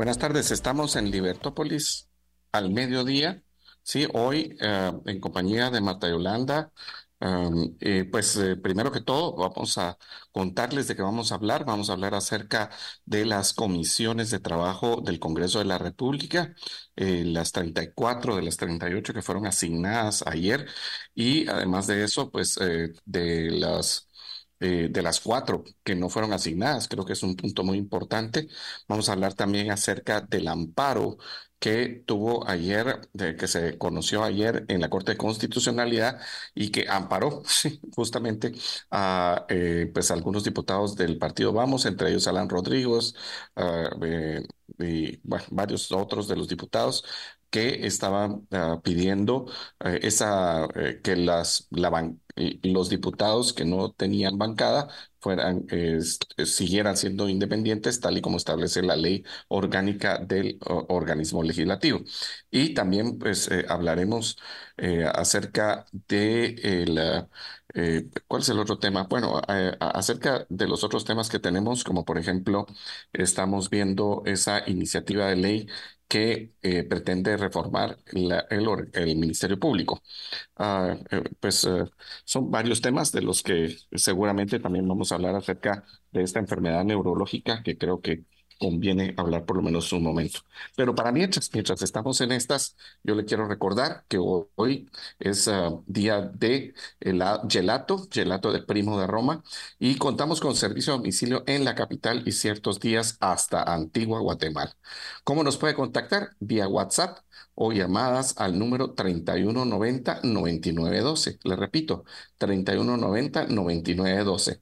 Buenas tardes, estamos en Libertópolis al mediodía, sí, hoy eh, en compañía de Marta Yolanda. Um, pues eh, primero que todo vamos a contarles de qué vamos a hablar. Vamos a hablar acerca de las comisiones de trabajo del Congreso de la República, eh, las 34 de las 38 que fueron asignadas ayer y además de eso, pues de las eh, de las cuatro que no fueron asignadas. Creo que es un punto muy importante. Vamos a hablar también acerca del amparo que tuvo ayer, que se conoció ayer en la Corte de Constitucionalidad y que amparó justamente a eh, pues algunos diputados del partido Vamos, entre ellos Alan Rodríguez ah, eh, y varios otros de los diputados que estaban ah, pidiendo esa que las la, los diputados que no tenían bancada fueran, siguieran siendo independientes, tal y como establece la ley orgánica del organismo legislativo. Y también, pues, eh, hablaremos eh, acerca de la eh, ¿cuál es el otro tema? Bueno, acerca de los otros temas que tenemos, como por ejemplo, estamos viendo esa iniciativa de ley que eh, pretende reformar el, Ministerio Público. Ah, eh, pues eh, son varios temas de los que seguramente también vamos a hablar acerca de esta enfermedad neurológica que creo que conviene hablar por lo menos un momento. Pero para mientras, mientras estamos en estas, yo le quiero recordar que hoy es ah, día de el gelato, gelato de Primo de Roma, y contamos con servicio a domicilio en la capital y ciertos días hasta Antigua, Guatemala. ¿Cómo nos puede contactar? Vía WhatsApp o llamadas al número 3190-9912. Le repito, 3190-9912.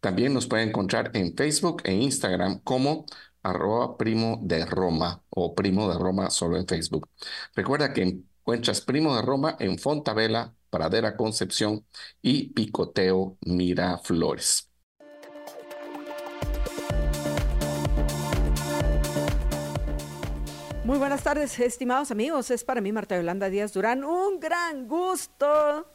También nos puede encontrar en Facebook e Instagram como arroba primo de Roma o primo de Roma solo en Facebook. Recuerda que encuentras primo de Roma en Fontavela, Pradera Concepción y Picoteo Miraflores. Muy buenas tardes, estimados amigos. Es para mí, Marta Yolanda Díaz Durán, un gran gusto,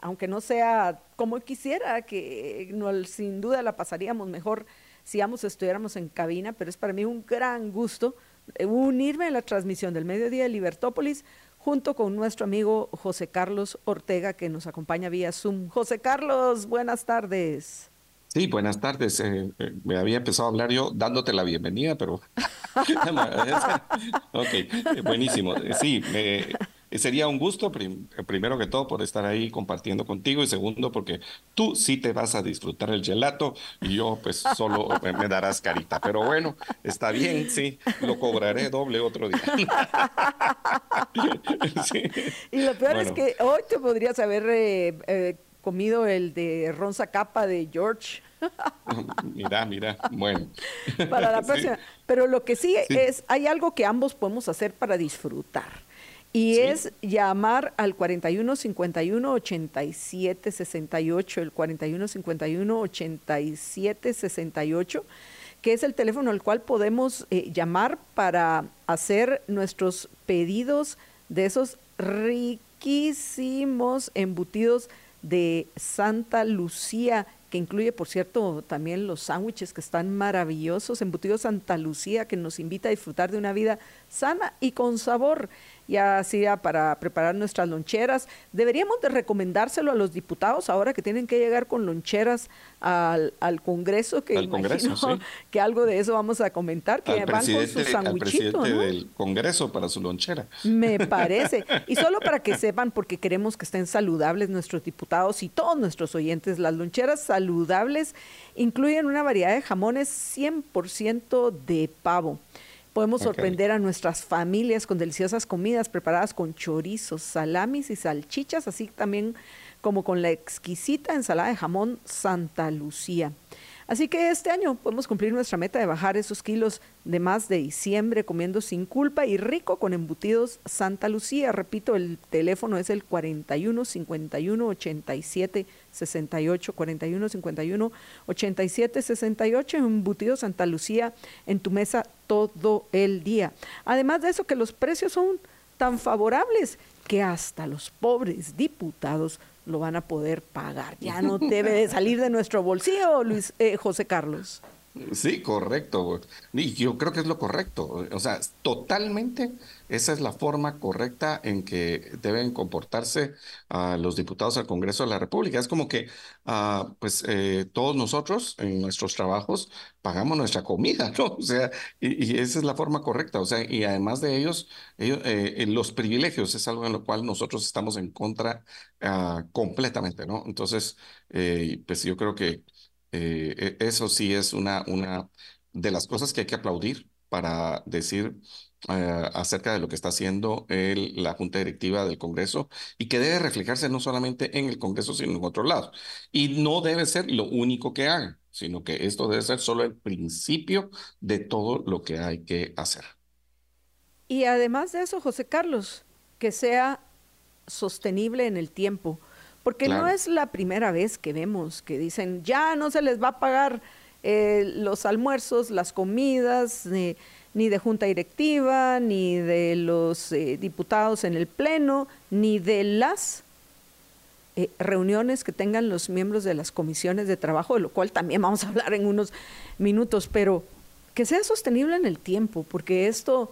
aunque no sea como quisiera, que sin duda la pasaríamos mejor si ambos estuviéramos en cabina, pero es para mí un gran gusto eh, unirme a la transmisión del mediodía de Libertópolis junto con nuestro amigo José Carlos Ortega que nos acompaña vía Zoom. José Carlos, buenas tardes. Sí, buenas tardes. Eh, eh, me había empezado a hablar yo dándote la bienvenida, pero... ok, buenísimo. Sí, me, sería un gusto, primero que todo, por estar ahí compartiendo contigo y segundo, porque tú sí te vas a disfrutar el gelato y yo pues solo me, darás carita. Pero bueno, está bien, sí, lo cobraré doble otro día. Y lo peor es que hoy te podrías haber eh, eh, comido el de Ronza Capa de George. mira, mira, bueno. Para la próxima. Pero lo que sí, es, hay algo que ambos podemos hacer para disfrutar. Y es llamar al 41 51 87 68, el 41 51 87 68, que es el teléfono al cual podemos eh, llamar para hacer nuestros pedidos de esos riquísimos embutidos de Santa Lucía que incluye, por cierto, también los sándwiches que están maravillosos, embutidos Santa Lucía, que nos invita a disfrutar de una vida sana y con sabor ya sea para preparar nuestras loncheras. Deberíamos de recomendárselo a los diputados ahora que tienen que llegar con loncheras al, Congreso, que que algo de eso vamos a comentar, que van con su sandwichito. del Congreso para su lonchera. Me parece. Y solo para que sepan, porque queremos que estén saludables nuestros diputados y todos nuestros oyentes, las loncheras saludables incluyen una variedad de jamones 100% de pavo. Podemos sorprender a nuestras familias con deliciosas comidas preparadas con chorizos, salamis y salchichas, así también como con la exquisita ensalada de jamón Santa Lucía. Así que este año podemos cumplir nuestra meta de bajar esos kilos de más de diciembre comiendo sin culpa y rico con embutidos Santa Lucía. Repito, el teléfono es el 41 51 87 68 41 51 87 68 embutidos Santa Lucía en tu mesa todo el día. Además de eso que los precios son tan favorables que hasta los pobres diputados lo van a poder pagar. Ya no debe de salir de nuestro bolsillo, Luis eh, José Carlos. Sí, correcto. Y yo creo que es lo correcto. O sea, totalmente esa es la forma correcta en que deben comportarse uh, los diputados al Congreso de la República. Es como que, uh, pues, eh, todos nosotros en nuestros trabajos pagamos nuestra comida, ¿no? O sea, y, esa es la forma correcta. O sea, y además de ellos, ellos eh, los privilegios es algo en lo cual nosotros estamos en contra uh, completamente, ¿no? Entonces, eh, pues yo creo que eh, e, eso sí es una, una de las cosas que hay que aplaudir para decir eh, acerca de lo que está haciendo el, la Junta Directiva del Congreso y que debe reflejarse no solamente en el Congreso, sino en otros lados. Y no debe ser lo único que hagan, sino que esto debe ser solo el principio de todo lo que hay que hacer. Y además de eso, José Carlos, que sea sostenible en el tiempo porque claro. no es la primera vez que vemos que dicen, ya no se les va a pagar eh, los almuerzos, las comidas, ni, ni, de junta directiva, ni de los eh, diputados en el Pleno, ni de las eh, reuniones que tengan los miembros de las comisiones de trabajo, de lo cual también vamos a hablar en unos minutos, pero que sea sostenible en el tiempo, porque esto,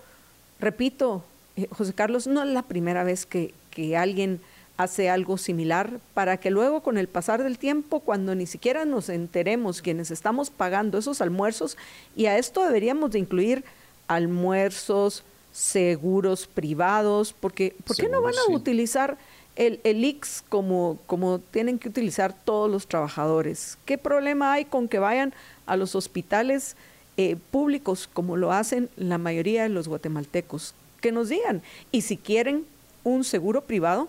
repito, eh, José Carlos, no es la primera vez que, que alguien hace algo similar para que luego con el pasar del tiempo, cuando ni siquiera nos enteremos quienes estamos pagando esos almuerzos, y a esto deberíamos de incluir almuerzos, seguros privados, porque ¿por qué no van a sí. utilizar el, el IX como, como tienen que utilizar todos los trabajadores? ¿Qué problema hay con que vayan a los hospitales eh, públicos como lo hacen la mayoría de los guatemaltecos? Que nos digan, y si quieren un seguro privado,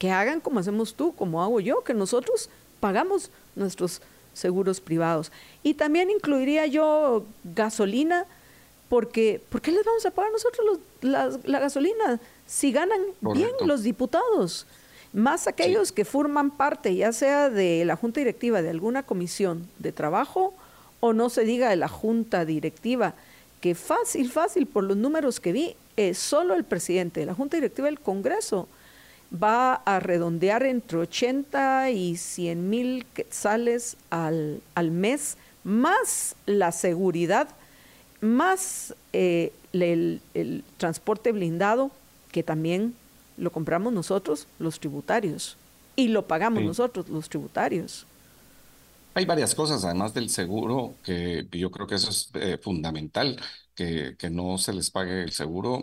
que hagan como hacemos tú, como hago yo, que nosotros pagamos nuestros seguros privados. Y también incluiría yo gasolina, porque ¿por qué les vamos a pagar nosotros los, la, la, gasolina si ganan Correcto. bien los diputados? Más aquellos sí. que forman parte, ya sea de la junta directiva de alguna comisión de trabajo o no se diga de la junta directiva, que fácil, fácil, por los números que vi, es solo el presidente de la junta directiva del Congreso va a redondear entre 80 y 100 mil quetzales al, al mes, más la seguridad, más eh, el, el, transporte blindado, que también lo compramos nosotros, los tributarios, y lo pagamos sí. nosotros, los tributarios. Hay varias cosas, además del seguro, que yo creo que eso es eh, fundamental que, no se les pague el seguro,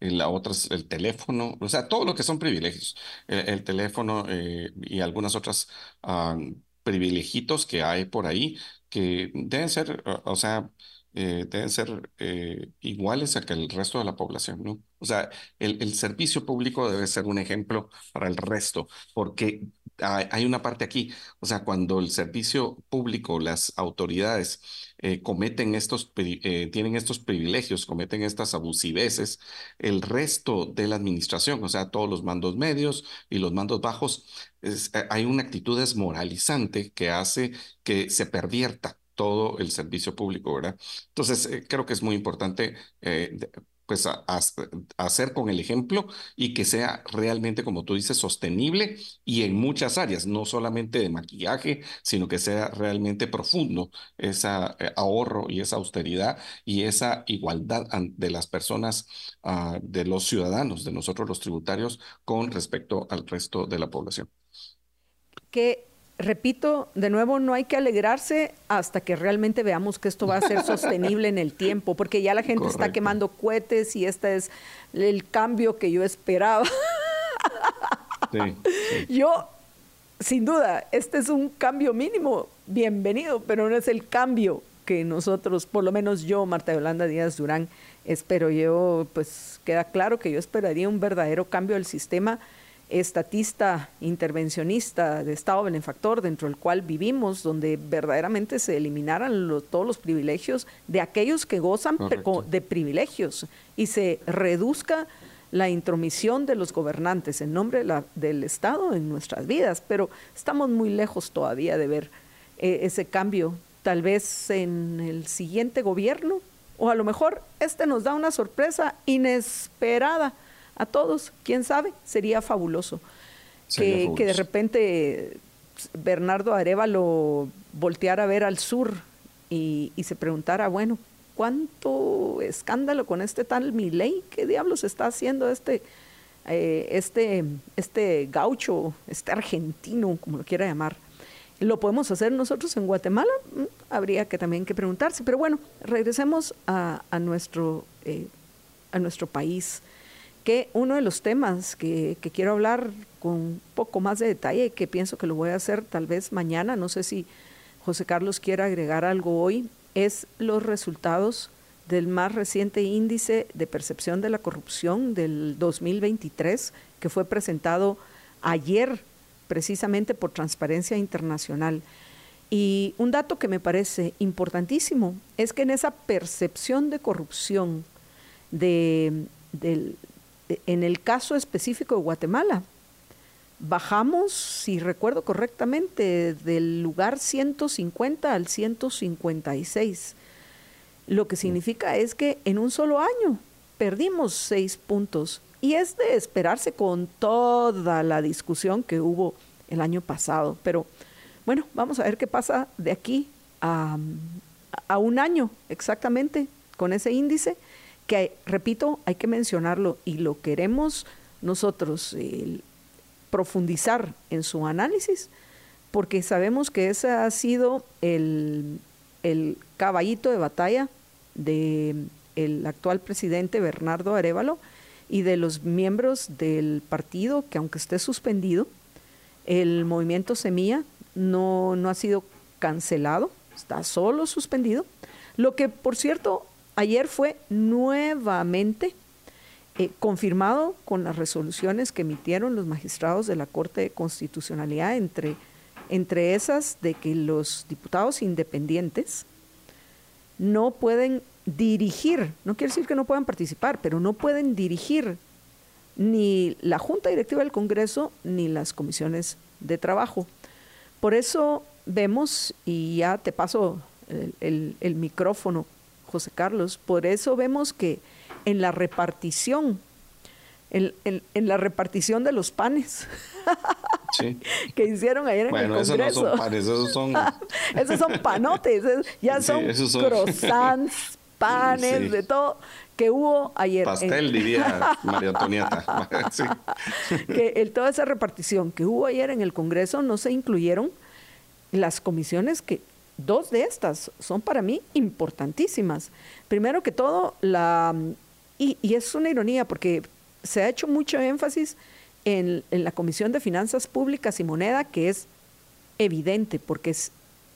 la otra es el teléfono, o sea, todo lo que son privilegios, el, el teléfono eh, y algunas otras uh, privilegitos que hay por ahí que deben ser, o sea, eh, deben ser eh, iguales a que el resto de la población, ¿no? O sea, el, servicio público debe ser un ejemplo para el resto, porque hay, una parte aquí, o sea, cuando el servicio público, las autoridades eh, cometen estos, eh, tienen estos privilegios, cometen estas abusiveces, el resto de la administración, o sea, todos los mandos medios y los mandos bajos, eh, hay una actitud desmoralizante que hace que se pervierta todo el servicio público, ¿verdad? Entonces, creo que es muy importante pues a, hacer con el ejemplo y que sea realmente, como tú dices, sostenible y en muchas áreas, no solamente de maquillaje, sino que sea realmente profundo ese eh, ahorro y esa austeridad y esa igualdad de las personas, uh, de los ciudadanos, de nosotros los tributarios, con respecto al resto de la población. Que repito, de nuevo, no hay que alegrarse hasta que realmente veamos que esto va a ser sostenible en el tiempo, porque ya la gente Correcto. está quemando cohetes y este es el cambio que yo esperaba. Sí, sí. Yo, sin duda, este es un cambio mínimo, bienvenido, pero no es el cambio que nosotros, por lo menos yo, Marta Yolanda Díaz Durán, espero. Yo, pues queda claro que yo esperaría un verdadero cambio del sistema estatista intervencionista de Estado benefactor dentro del cual vivimos, donde verdaderamente se eliminaran todos los privilegios de aquellos que gozan de privilegios y se reduzca la intromisión de los gobernantes en nombre del Estado en nuestras vidas, pero estamos muy lejos todavía de ver eh, ese cambio, tal vez en el siguiente gobierno, o a lo mejor este nos da una sorpresa inesperada a todos, quién sabe, sería fabuloso. que, que, de repente Bernardo Arevalo volteara a ver al sur y, y, se preguntara, bueno, ¿cuánto escándalo con este tal Milei? ¿Qué diablos está haciendo este, eh, este, este gaucho, este argentino, como lo quiera llamar? ¿Lo podemos hacer nosotros en Guatemala? Mm, habría que también que preguntarse. Pero bueno, regresemos a, a nuestro, eh, a nuestro país que uno de los temas que, quiero hablar con un poco más de detalle, que pienso que lo voy a hacer tal vez mañana, no sé si José Carlos quiere agregar algo hoy, es los resultados del más reciente índice de percepción de la corrupción del 2023, que fue presentado ayer precisamente por Transparencia Internacional. Y un dato que me parece importantísimo es que en esa percepción de corrupción de, del, en el caso específico de Guatemala, bajamos, si recuerdo correctamente, del lugar 150 al 156. Lo que significa es que en un solo año perdimos seis puntos. Y es de esperarse con toda la discusión que hubo el año pasado. Pero bueno, vamos a ver qué pasa de aquí a, a un año exactamente con ese índice que, repito, hay que mencionarlo y lo queremos nosotros profundizar en su análisis, porque sabemos que ese ha sido el, el caballito de batalla del el actual presidente Bernardo Arevalo y de los miembros del partido que aunque esté suspendido, el movimiento Semilla no, no ha sido cancelado, está solo suspendido, lo que por cierto Ayer fue nuevamente eh, confirmado con las resoluciones que emitieron los magistrados de la Corte de Constitucionalidad, entre, entre esas de que los diputados independientes no pueden dirigir, no quiere decir que no puedan participar, pero no pueden dirigir ni la Junta Directiva del Congreso ni las comisiones de trabajo. Por eso vemos, y ya te paso el, el micrófono, José Carlos. Por eso vemos que en la repartición, en, la repartición de los panes que hicieron ayer en el Congreso. Esos no son panes, esos son... esos son panotes, ya son, croissants, panes, de todo que hubo ayer. Pastel, diría María Antonieta. que el, toda esa repartición que hubo ayer en el Congreso no se incluyeron las comisiones que Dos de estas son para mí importantísimas. Primero que todo, la, y, es una ironía porque se ha hecho mucho énfasis en, la Comisión de Finanzas Públicas y Moneda, que es evidente porque es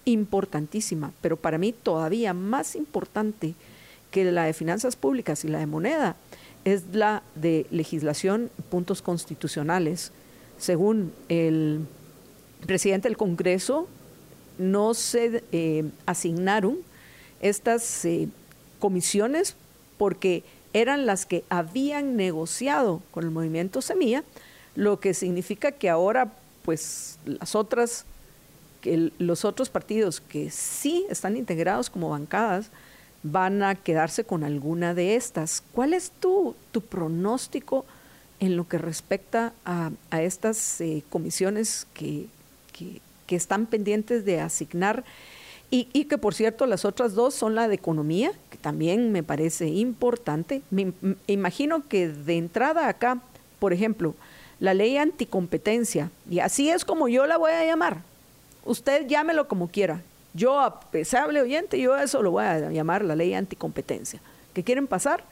importantísima, pero para mí todavía más importante que la de Finanzas Públicas y la de Moneda es la de legislación, puntos constitucionales. Según el presidente del Congreso, no se eh, asignaron estas eh, comisiones porque eran las que habían negociado con el movimiento Semilla, lo que significa que ahora pues las otras que los otros partidos que sí están integrados como bancadas van a quedarse con alguna de estas. ¿Cuál es tu, tu pronóstico en lo que respecta a, estas eh, comisiones que, que, que están pendientes de asignar y, que por cierto las otras dos son la de economía, que también me parece importante. Me, imagino que de entrada acá, por ejemplo, la ley anticompetencia, y así es como yo la voy a llamar. Usted llámelo como quiera. Yo, a pesable oyente, yo eso lo voy a llamar la ley anticompetencia. ¿Qué quieren pasar?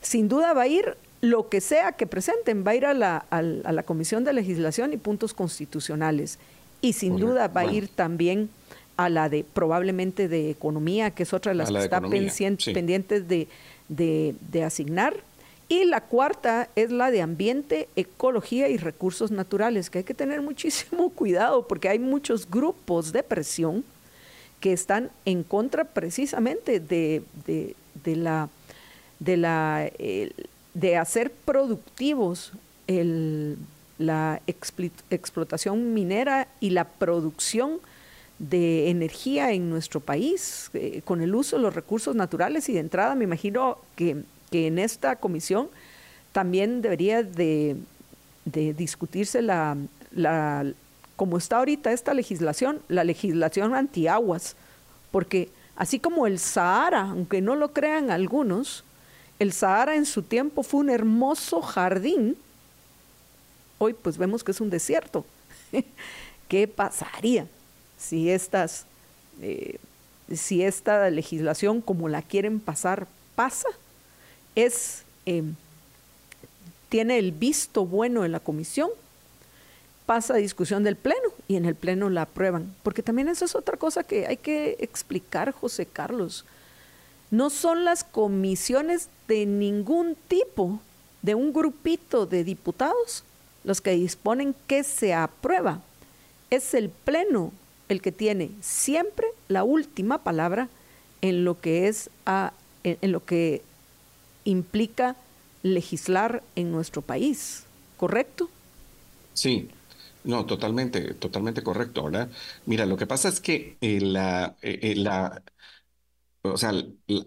Sin duda va a ir lo que sea que presenten, va a ir a la, a la Comisión de Legislación y Puntos Constitucionales y sin duda va a ir también a la de probablemente de economía, que es otra de las que está pendientes de, de, asignar, Y la cuarta es la de ambiente, ecología y recursos naturales, que hay que tener muchísimo cuidado porque hay muchos grupos de presión que están en contra precisamente de, la, de, la, de hacer productivos la explotación minera y la producción de energía en nuestro país eh, con el uso de los recursos naturales y de entrada me imagino que, en esta comisión también debería de, discutirse la, la, como está ahorita esta legislación, la legislación antiaguas, porque así como el Sahara, aunque no lo crean algunos, el Sahara en su tiempo fue un hermoso jardín, hoy pues vemos que es un desierto. ¿Qué pasaría si estas, eh, si esta legislación como la quieren pasar pasa? Es em, tiene el visto bueno en la comisión, pasa a discusión del Pleno y en el Pleno la aprueban. Porque también esa es otra cosa que hay que explicar, José Carlos. No son las comisiones de ningún tipo, de un grupito de diputados, los que disponen que se aprueba. Es el Pleno el que tiene siempre la última palabra en lo que es en lo que implica legislar en nuestro país, ¿correcto? Sí, no, totalmente, totalmente correcto, ¿verdad? Mira, lo que pasa es que eh, la, eh, eh, la, o sea,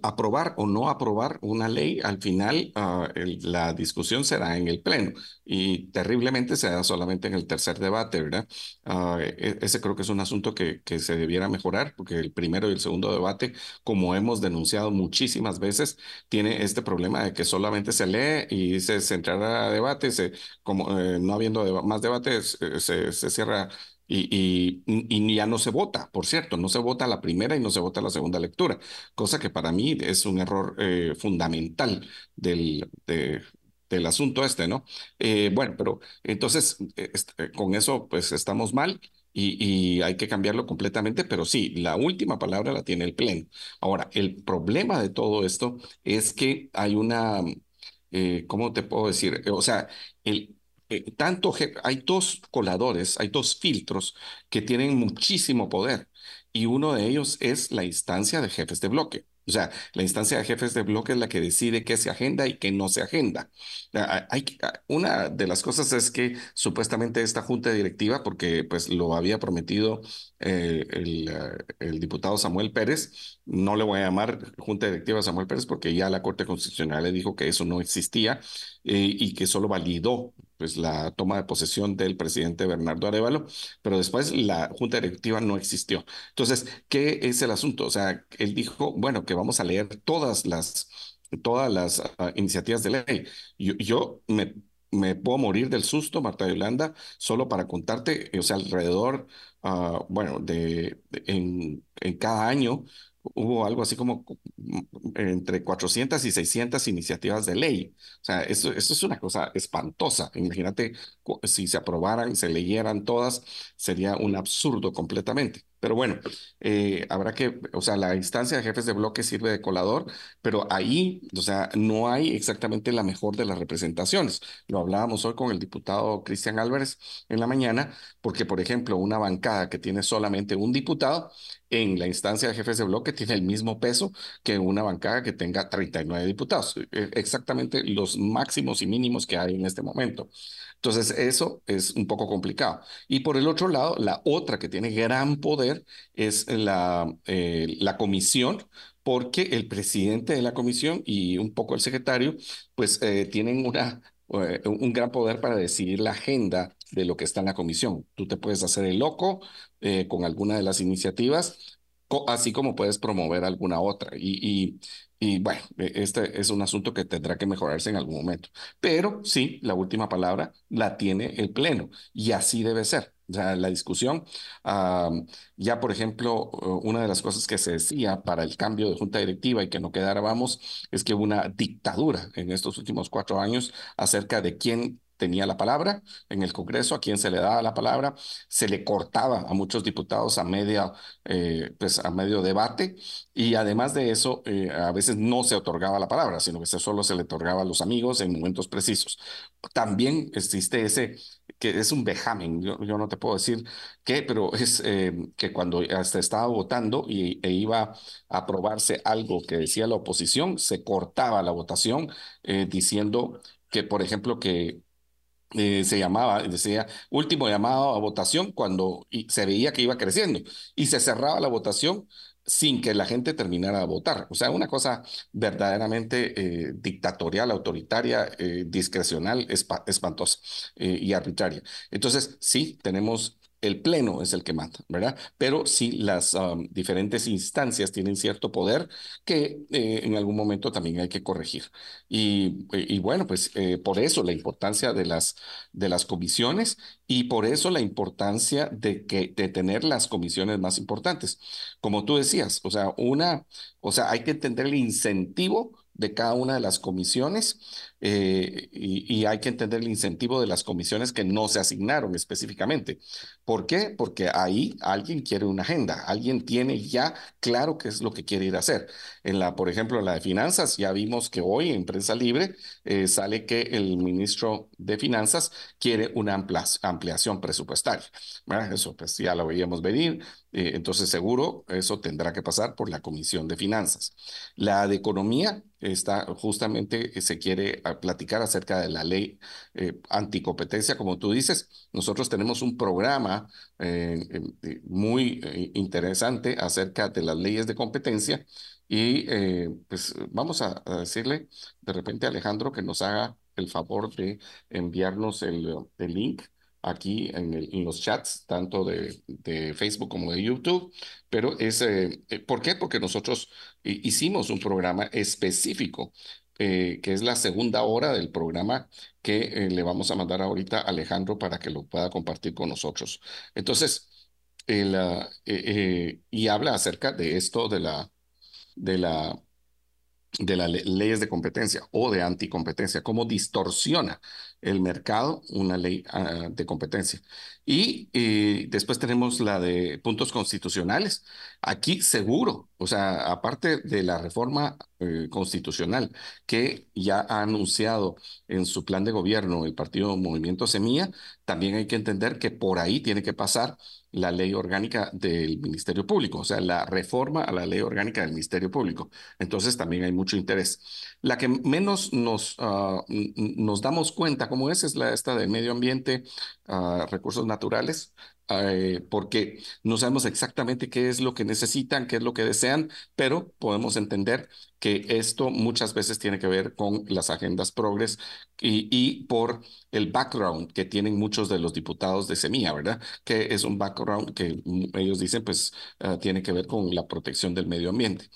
aprobar o no aprobar una ley, al final ah, la discusión será en el Pleno y terriblemente se da solamente en el tercer debate, ¿verdad? E, ese creo que es un asunto que, que, se debiera mejorar porque el primero y el segundo debate, como hemos denunciado muchísimas veces, tiene este problema de que solamente se lee y se, se entrará a debate, se, como eh, no habiendo más debates, eh, se, se cierra y, y, ya no se vota, por cierto, no se vota la primera y no se vota la segunda lectura, cosa que para mí es un error eh, fundamental del, del asunto este, ¿no? Eh, bueno, pero entonces este, con eso pues estamos mal. Y, hay que cambiarlo completamente, pero sí, la última palabra la tiene el Pleno. Ahora, el problema de todo esto es que hay una, eh, ¿cómo te puedo decir? O sea, el, eh, tanto hay dos coladores, hay dos filtros que tienen muchísimo poder y uno de ellos es la instancia de jefes de bloque. O sea, la instancia de jefes de bloque es la que decide qué se agenda y qué no se agenda. Una de las cosas es que supuestamente esta junta directiva, porque pues lo había prometido eh, el, eh, diputado Samuel Pérez, no le voy a llamar junta directiva Samuel Pérez porque ya la Corte Constitucional le dijo que eso no existía y que solo validó pues la toma de posesión del presidente Bernardo Arevalo, pero después la junta directiva no existió. Entonces, ¿qué es el asunto? O sea, él dijo, bueno, que vamos a leer todas las, todas las ah, iniciativas de ley. Yo, yo me, me, puedo morir del susto, Marta Yolanda, solo para contarte, o sea, alrededor, uh, bueno, de, en, en cada año hubo algo así como entre 400 y 600 iniciativas de ley. O sea, eso es una cosa espantosa. Imagínate si se aprobaran, se leyeran todas, sería un absurdo completamente. Pero bueno, eh, habrá que, o sea, la instancia de jefes de bloque sirve de colador, pero ahí, o sea, no hay exactamente la mejor de las representaciones. Lo hablábamos hoy con el diputado Cristian Álvarez en la mañana, porque, por ejemplo, una bancada que tiene solamente un diputado, en la instancia de jefes de bloque tiene el mismo peso que una bancada que tenga 39 diputados, e, exactamente los máximos y mínimos que hay en este momento. Entonces, eso es un poco complicado. Y por el otro lado, la otra que tiene gran poder es la, eh, la comisión, porque el presidente de la comisión y un poco el secretario, pues eh, tienen una, eh, un gran poder para decidir la agenda de lo que está en la comisión. Tú te puedes hacer el loco con alguna de las iniciativas, así como puedes promover alguna otra. Y, y, bueno, e, este es un asunto que tendrá que mejorarse en algún momento. Pero sí, la última palabra la tiene el Pleno y así debe ser. La discusión, ya por ejemplo, una de las cosas que se decía para el cambio de junta directiva y que no quedara vamos, es que hubo una dictadura en estos últimos cuatro años acerca de quién tenía la palabra en el Congreso, a quien se le daba la palabra, se le cortaba a muchos diputados a media, eh, pues a medio debate y además de eso, eh, a veces no se otorgaba la palabra, sino que solo se le otorgaba a los amigos en momentos precisos. También existe ese que es un vejamen, yo, no te puedo decir qué, pero es eh, que cuando hasta estaba votando y, e iba a aprobarse algo que decía la oposición, se cortaba la votación diciendo que, por ejemplo, que eh, se llamaba, decía último llamado a votación cuando se veía que iba creciendo y se cerraba la votación sin que la gente terminara de votar. O sea, una cosa verdaderamente eh, dictatorial, autoritaria, eh, discrecional, espantosa y arbitraria. Entonces, sí, tenemos el pleno es el que mata, ¿verdad? Pero sí las diferentes instancias tienen cierto poder que eh, en algún momento también hay que corregir. Y, y bueno, pues eh, por eso la importancia de las, de las comisiones y por eso la importancia de, que, de tener las comisiones más importantes. Como tú decías, o sea, una, o sea, hay que entender el incentivo de cada una de las comisiones eh, y, hay que entender el incentivo de las comisiones que no se asignaron específicamente. ¿Por qué? Porque ahí alguien quiere una agenda, alguien tiene ya claro qué es lo que quiere ir a hacer. En la, por ejemplo, en la de finanzas, ya vimos que hoy en prensa libre eh, sale que el ministro de Finanzas quiere una ampliación presupuestaria. Eso pues ya lo veíamos venir. Eh, entonces, seguro, eso tendrá que pasar por la Comisión de Finanzas. La de Economía está justamente, se quiere platicar acerca de la ley eh, anticompetencia, como tú dices. Nosotros tenemos un programa eh, eh, muy eh, interesante acerca de las leyes de competencia y pues vamos a, decirle de repente a Alejandro que nos haga el favor de enviarnos el, link aquí en, los chats, tanto de, de, Facebook como de YouTube, pero es, ¿por qué? Porque nosotros hicimos un programa específico eh, que es la segunda hora del programa que eh, le vamos a mandar ahorita a Alejandro para que lo pueda compartir con nosotros. Entonces, eh, y habla acerca de esto de la, de la de las leyes de competencia o de anticompetencia, cómo distorsiona el mercado una ley ah, de competencia. Y, después tenemos la de puntos constitucionales. Aquí seguro, o sea, aparte de la reforma eh, constitucional que ya ha anunciado en su plan de gobierno el partido Movimiento Semilla, también hay que entender que por ahí tiene que pasar la ley orgánica del Ministerio Público, o sea, la reforma a la ley orgánica del Ministerio Público. Entonces también hay mucho interés. La que menos nos, ah, nos damos cuenta cómo es es la esta de medio ambiente, ah, recursos naturales, eh, porque no sabemos exactamente qué es lo que necesitan, qué es lo que desean, pero podemos entender que esto muchas veces tiene que ver con las agendas progres y, por el background que tienen muchos de los diputados de Semilla, ¿verdad? Que es un background que ellos dicen, pues, ah, tiene que ver con la protección del medio ambiente.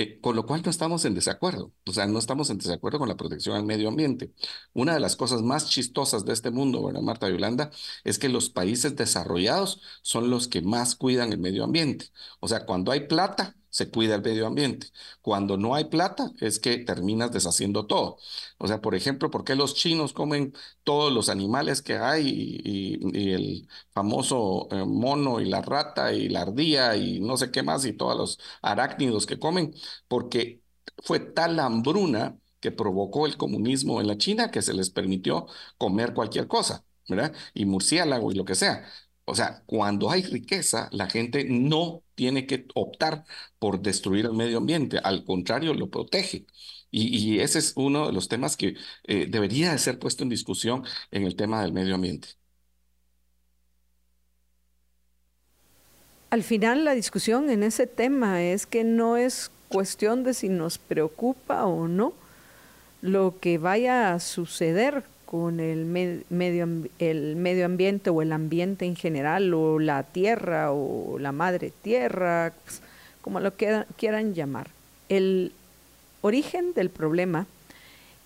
Eh, con lo cual no estamos en desacuerdo, o sea, no estamos en desacuerdo con la protección al medio ambiente. Una de las cosas más chistosas de este mundo, ¿verdad, Marta Yolanda? Es que los países desarrollados son los que más cuidan el medio ambiente. O sea, cuando hay plata, se cuida el medio ambiente. Cuando no hay plata, es que terminas deshaciendo todo. O sea, por ejemplo, ¿por qué los chinos comen todos los animales que hay y, el famoso eh, mono y la rata y la ardilla y no sé qué más y todos los arácnidos que comen? Porque fue tal hambruna que provocó el comunismo en la China que se les permitió comer cualquier cosa, ¿verdad? Y murciélago y lo que sea. O sea, cuando hay riqueza, la gente no tiene que optar por destruir el medio ambiente, al contrario, lo protege. Y, ese es uno de los temas que eh, debería de ser puesto en discusión en el tema del medio ambiente. Al final la discusión en ese tema es que no es cuestión de si nos preocupa o no lo que vaya a suceder con el medio, el medio ambiente o el ambiente en general o la tierra o la madre tierra, pues, como lo quieran llamar. El origen del problema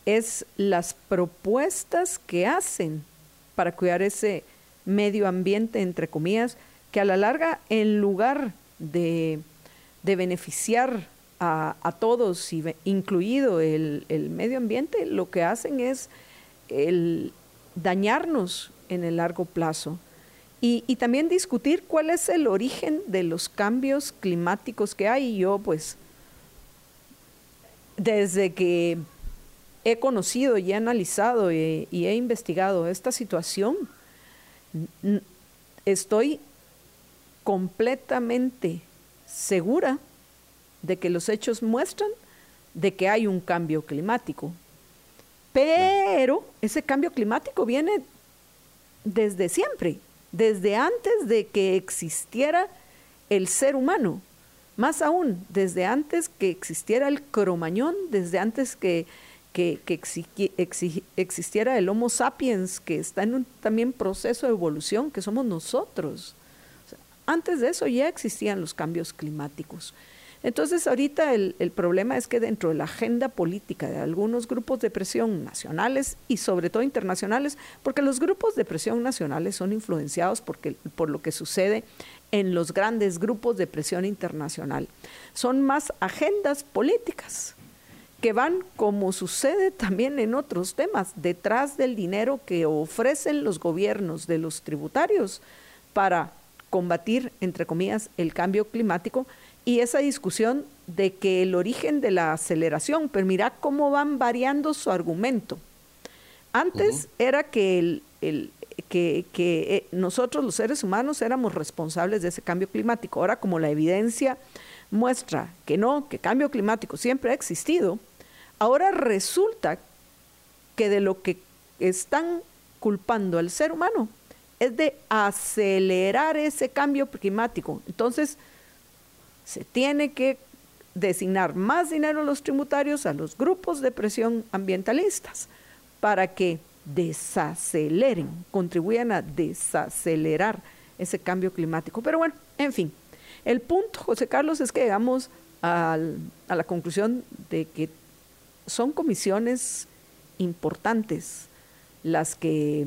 es las propuestas que hacen para cuidar ese medio ambiente, entre comillas, que a la larga, en lugar de, beneficiar a, todos, incluido el, el medio ambiente, lo que hacen es el dañarnos en el largo plazo. Y, también discutir cuál es el origen de los cambios climáticos que hay. Yo, pues, desde que he conocido y he analizado y, y he investigado esta situación, estoy completamente segura de que los hechos muestran de que hay un cambio climático. Pero ese cambio climático viene desde siempre, desde antes de que existiera el ser humano. Más aún, desde antes que existiera el cromañón, desde antes que, que, existiera el Homo sapiens, que está en un también proceso de evolución, que somos nosotros. antes de eso ya existían los cambios climáticos. Entonces, ahorita el, problema es que dentro de la agenda política de algunos grupos de presión nacionales y sobre todo internacionales, porque los grupos de presión nacionales son influenciados por lo que sucede en los grandes grupos de presión internacional, son más agendas políticas que van, como sucede también en otros temas, detrás del dinero que ofrecen los gobiernos de los tributarios para combatir, entre comillas, el cambio climático, y esa discusión de que el origen de la aceleración, pero mira cómo van variando su argumento. Antes era que, el, que, eh, nosotros los seres humanos éramos responsables de ese cambio climático. Ahora como la evidencia muestra que no, que cambio climático siempre ha existido, ahora resulta que de lo que están culpando al ser humano es de acelerar ese cambio climático. Entonces, se tiene que designar más dinero a los tributarios, a los grupos de presión ambientalistas, para que desaceleren, contribuyan a desacelerar ese cambio climático. Pero bueno, en fin, el punto, José Carlos, es que llegamos a la conclusión de que son comisiones importantes las que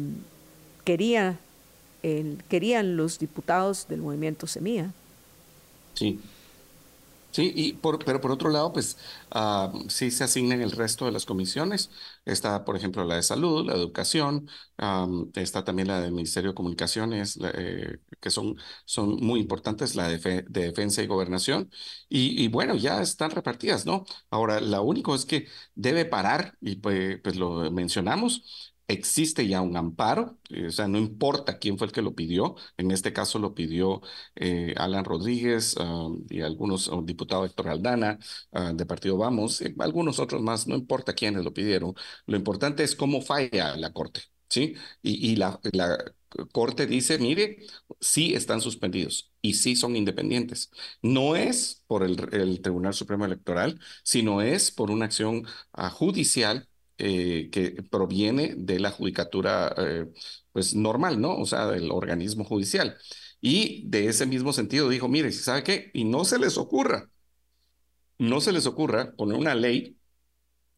quería, querían los diputados del movimiento Semilla. Sí, Sí, y por, pero por otro lado, pues ah, sí se asignan el resto de las comisiones. Está, por ejemplo, la de salud, la de educación, está también la del Ministerio de Comunicaciones, eh, que son, son muy importantes, la de, defensa y gobernación. Y, y, bueno, ya están repartidas, ¿no? Ahora, lo único es que debe parar, y pues, pues lo mencionamos, existe ya un amparo, eh, o sea, no importa quién fue el que lo pidió, en este caso lo pidió eh, Alan Rodríguez y algunos, diputados diputado Héctor Aldana ah, de Partido Vamos, y algunos otros más, no importa quiénes lo pidieron, lo importante es cómo falla la Corte, ¿sí? Y, la, Corte dice, mire, sí están suspendidos y sí son independientes. No es por el, el Tribunal Supremo Electoral, sino es por una acción uh, judicial eh, que proviene de la judicatura eh, pues normal, ¿no? O sea, del organismo judicial. Y de ese mismo sentido dijo, mire, ¿sabe qué? Y no se les ocurra, no se les ocurra poner una ley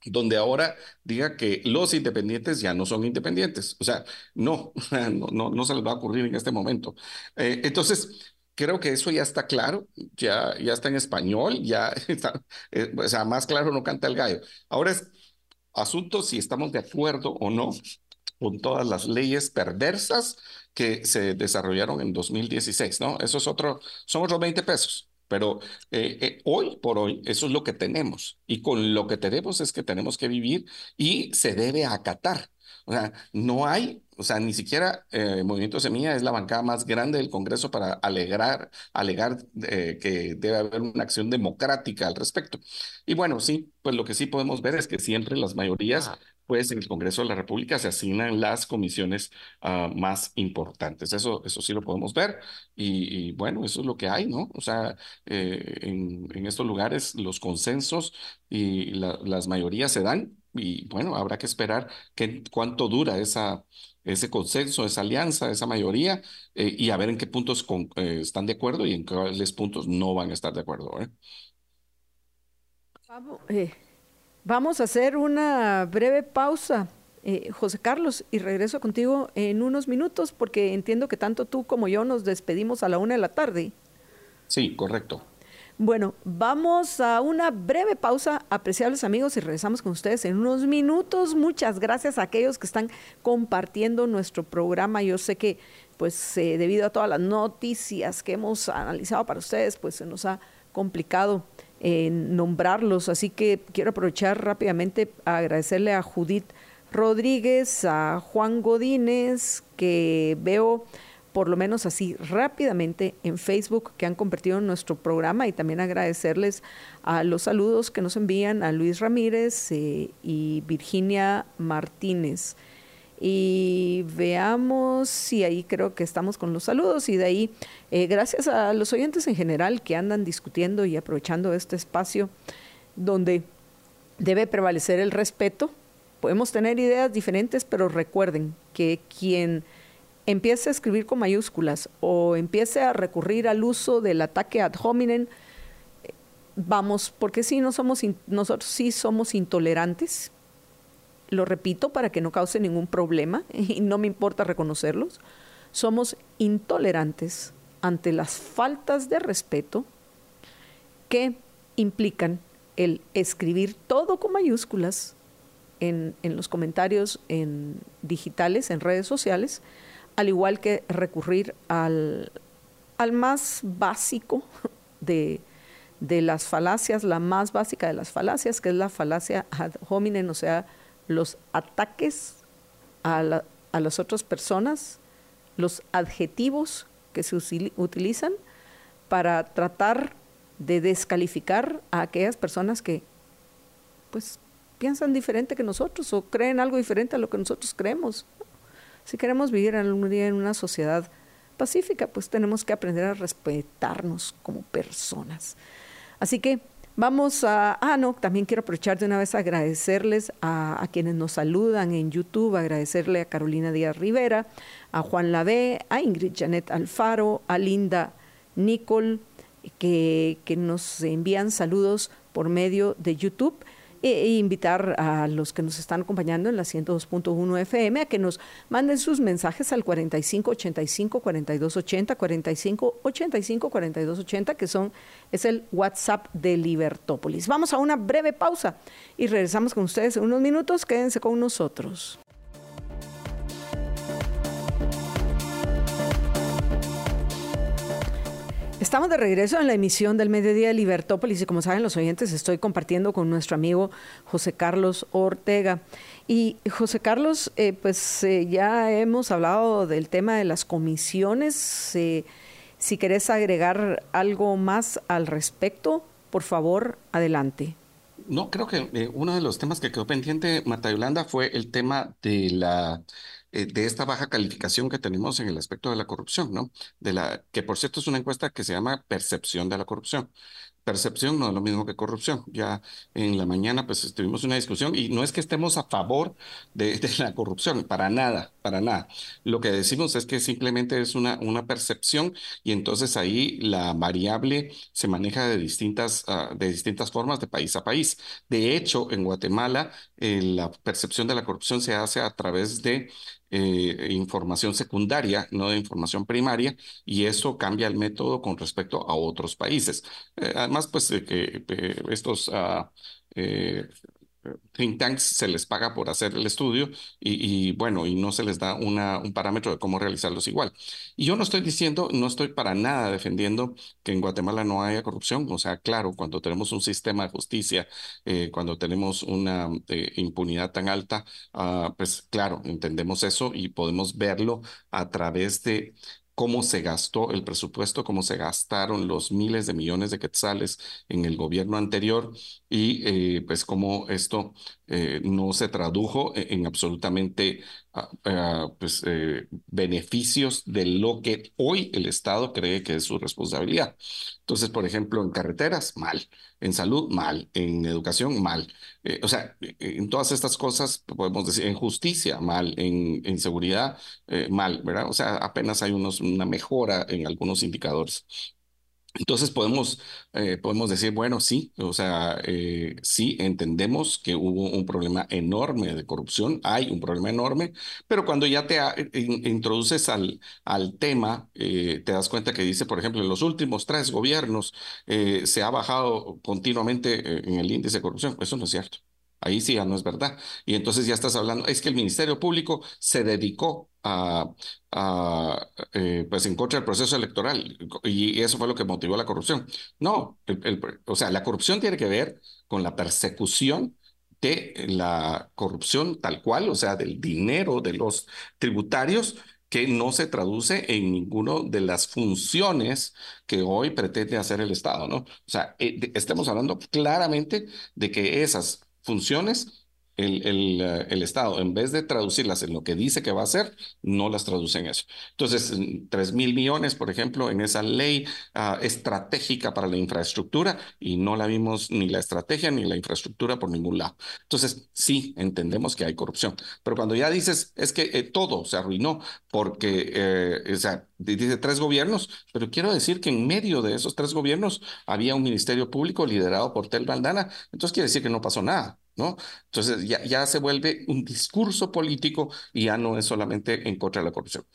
donde ahora diga que los independientes ya no son independientes. O sea, no, no, no, se les va a ocurrir en este momento. Eh, entonces, creo que eso ya está claro, ya, ya está en español, ya está, o sea, más claro no canta el gallo. Ahora es asunto si estamos de acuerdo o no con todas las leyes perversas que se desarrollaron en 2016, ¿no? Eso es otro, son otros 20 pesos. Pero eh, eh, hoy por hoy eso es lo que tenemos y con lo que tenemos es que tenemos que vivir y se debe acatar. O sea, no hay, o sea, ni siquiera eh, Movimiento Semilla es la bancada más grande del Congreso para alegrar, alegar eh, que debe haber una acción democrática al respecto. Y bueno, sí, pues lo que sí podemos ver es que siempre las mayorías pues en el Congreso de la República se asignan las comisiones ah, más importantes. Eso, eso sí lo podemos ver y, bueno, eso es lo que hay, ¿no? O sea, eh, en, en, estos lugares los consensos y las mayorías se dan y bueno, habrá que esperar que, cuánto dura esa, ese consenso, esa alianza, esa mayoría, eh, y a ver en qué puntos eh, están de acuerdo y en cuáles puntos no van a estar de acuerdo. ¿eh? Vamos, a hacer una breve pausa, José Carlos, y regreso contigo en unos minutos, porque entiendo que tanto tú como yo nos despedimos a la una de la tarde. Sí, correcto. Bueno, vamos a una breve pausa, apreciables amigos, y regresamos con ustedes en unos minutos. Muchas gracias a aquellos que están compartiendo nuestro programa. Yo sé que, pues, eh, debido a todas las noticias que hemos analizado para ustedes, pues se nos ha complicado eh, nombrarlos. Así que quiero aprovechar rápidamente a agradecerle a Judith Rodríguez, a Juan Godínez, que veo por lo menos así rápidamente en Facebook que han convertido en nuestro programa y también agradecerles a los saludos que nos envían a Luis Ramírez eh, y Virginia Martínez. Y veamos si ahí creo que estamos con los saludos y de ahí, eh, gracias a los oyentes en general que andan discutiendo y aprovechando este espacio donde debe prevalecer el respeto. Podemos tener ideas diferentes, pero recuerden que quien empiece a escribir con mayúsculas o empiece a recurrir al uso del ataque ad hominem, vamos, porque sí, no somos, nosotros sí somos intolerantes, lo repito para que no cause ningún problema y no me importa reconocerlos, somos intolerantes ante las faltas de respeto que implican el escribir todo con mayúsculas en, en los comentarios en digitales, en redes sociales, al igual que recurrir al, al más básico de, de, las falacias, la más básica de las falacias, que es la falacia ad hominem, o sea, los ataques a, a las otras personas, los adjetivos que se utilizan para tratar de descalificar a aquellas personas que pues piensan diferente que nosotros o creen algo diferente a lo que nosotros creemos. Si queremos vivir algún día en una sociedad pacífica, pues tenemos que aprender a respetarnos como personas. Así que vamos a... Ah, no, también quiero aprovechar de una vez agradecerles a, quienes nos saludan en YouTube, agradecerle a Carolina Díaz Rivera, a Juan Lavé, a Ingrid Janet Alfaro, a Linda Nicole, que, que nos envían saludos por medio de YouTube e invitar a los que nos están acompañando en la 102.1 FM a que nos manden sus mensajes al 45 85 42 80 45 85 42 80 que son es el WhatsApp de Libertópolis. Vamos a una breve pausa y regresamos con ustedes en unos minutos. Quédense con nosotros. Estamos de regreso en la emisión del Mediodía de Libertópolis y como saben los oyentes estoy compartiendo con nuestro amigo José Carlos Ortega. Y José Carlos, eh, pues eh, ya hemos hablado del tema de las comisiones. Eh, si querés agregar algo más al respecto, por favor, adelante. No, creo que uno de los temas que quedó pendiente, Marta Yolanda, fue el tema de la eh, de esta baja calificación que tenemos en el aspecto de la corrupción, ¿no? Que por cierto es una encuesta que se llama percepción de la corrupción percepción no es lo mismo que corrupción. Ya en la mañana pues tuvimos una discusión y no es que estemos a favor de, la corrupción, para nada, para nada. Lo que decimos es que simplemente es una, una percepción y entonces ahí la variable se maneja de distintas, ah, de distintas formas de país a país. De hecho, en Guatemala eh, la percepción de la corrupción se hace a través de eh, información secundaria, no de información primaria, y eso cambia el método con respecto a otros países. Eh, además, pues que estos ah, eh, think tanks se les paga por hacer el estudio y, bueno, y no se les da un parámetro de cómo realizarlos igual. Y yo no estoy diciendo, no estoy para nada defendiendo que en Guatemala no haya corrupción. O sea, claro, cuando tenemos un sistema de justicia, eh, cuando tenemos una eh, impunidad tan alta, ah, pues claro, entendemos eso y podemos verlo a través de cómo se gastó el presupuesto, cómo se gastaron los miles de millones de quetzales en el gobierno anterior y eh, pues cómo esto eh, no se tradujo e-, en, absolutamente ah, ah, pues, eh, beneficios de lo que hoy el Estado cree que es su responsabilidad. Entonces, por ejemplo, en carreteras, mal, en salud, mal, en educación, mal. o sea, en todas estas cosas, podemos decir, en justicia, mal, en, en seguridad, mal, ¿verdad? O sea, apenas hay una mejora en algunos indicadores. Entonces podemos, eh, podemos decir, bueno, sí, o sea, eh, sí entendemos que hubo un problema enorme de corrupción, hay un problema enorme, pero cuando ya te introduces al, al tema, eh, te das cuenta que dice, por ejemplo, en los últimos tres gobiernos se ha bajado continuamente en el índice de corrupción. Eso no es cierto. Ahí sí ya no es verdad. Y entonces ya estás hablando, es que el Ministerio Público se dedicó a, eh, pues en contra del proceso electoral y eso fue lo que motivó la corrupción. No, o sea, la corrupción tiene que ver con la persecución de la corrupción tal cual, o sea, del dinero de los tributarios que no se traduce en ninguna de las funciones que hoy pretende hacer el Estado, ¿no? O sea, eh, estamos hablando claramente de que esas funciones, eh, el, Estado, en vez de traducirlas en lo que dice que va a hacer, no las traduce en eso. Entonces, tres mil millones, por ejemplo, en esa ley ah, estratégica para la infraestructura y no la vimos ni la estrategia ni la infraestructura por ningún lado. Entonces, sí, entendemos que hay corrupción, pero cuando ya dices, es que eh, todo se arruinó porque, eh, o sea, dice tres gobiernos, pero quiero decir que en medio de esos tres gobiernos había un ministerio público liderado por Tel Valdana, entonces quiere decir que no pasó nada. ¿No? Entonces ya, se vuelve un discurso político y ya no es solamente en contra de la corrupción.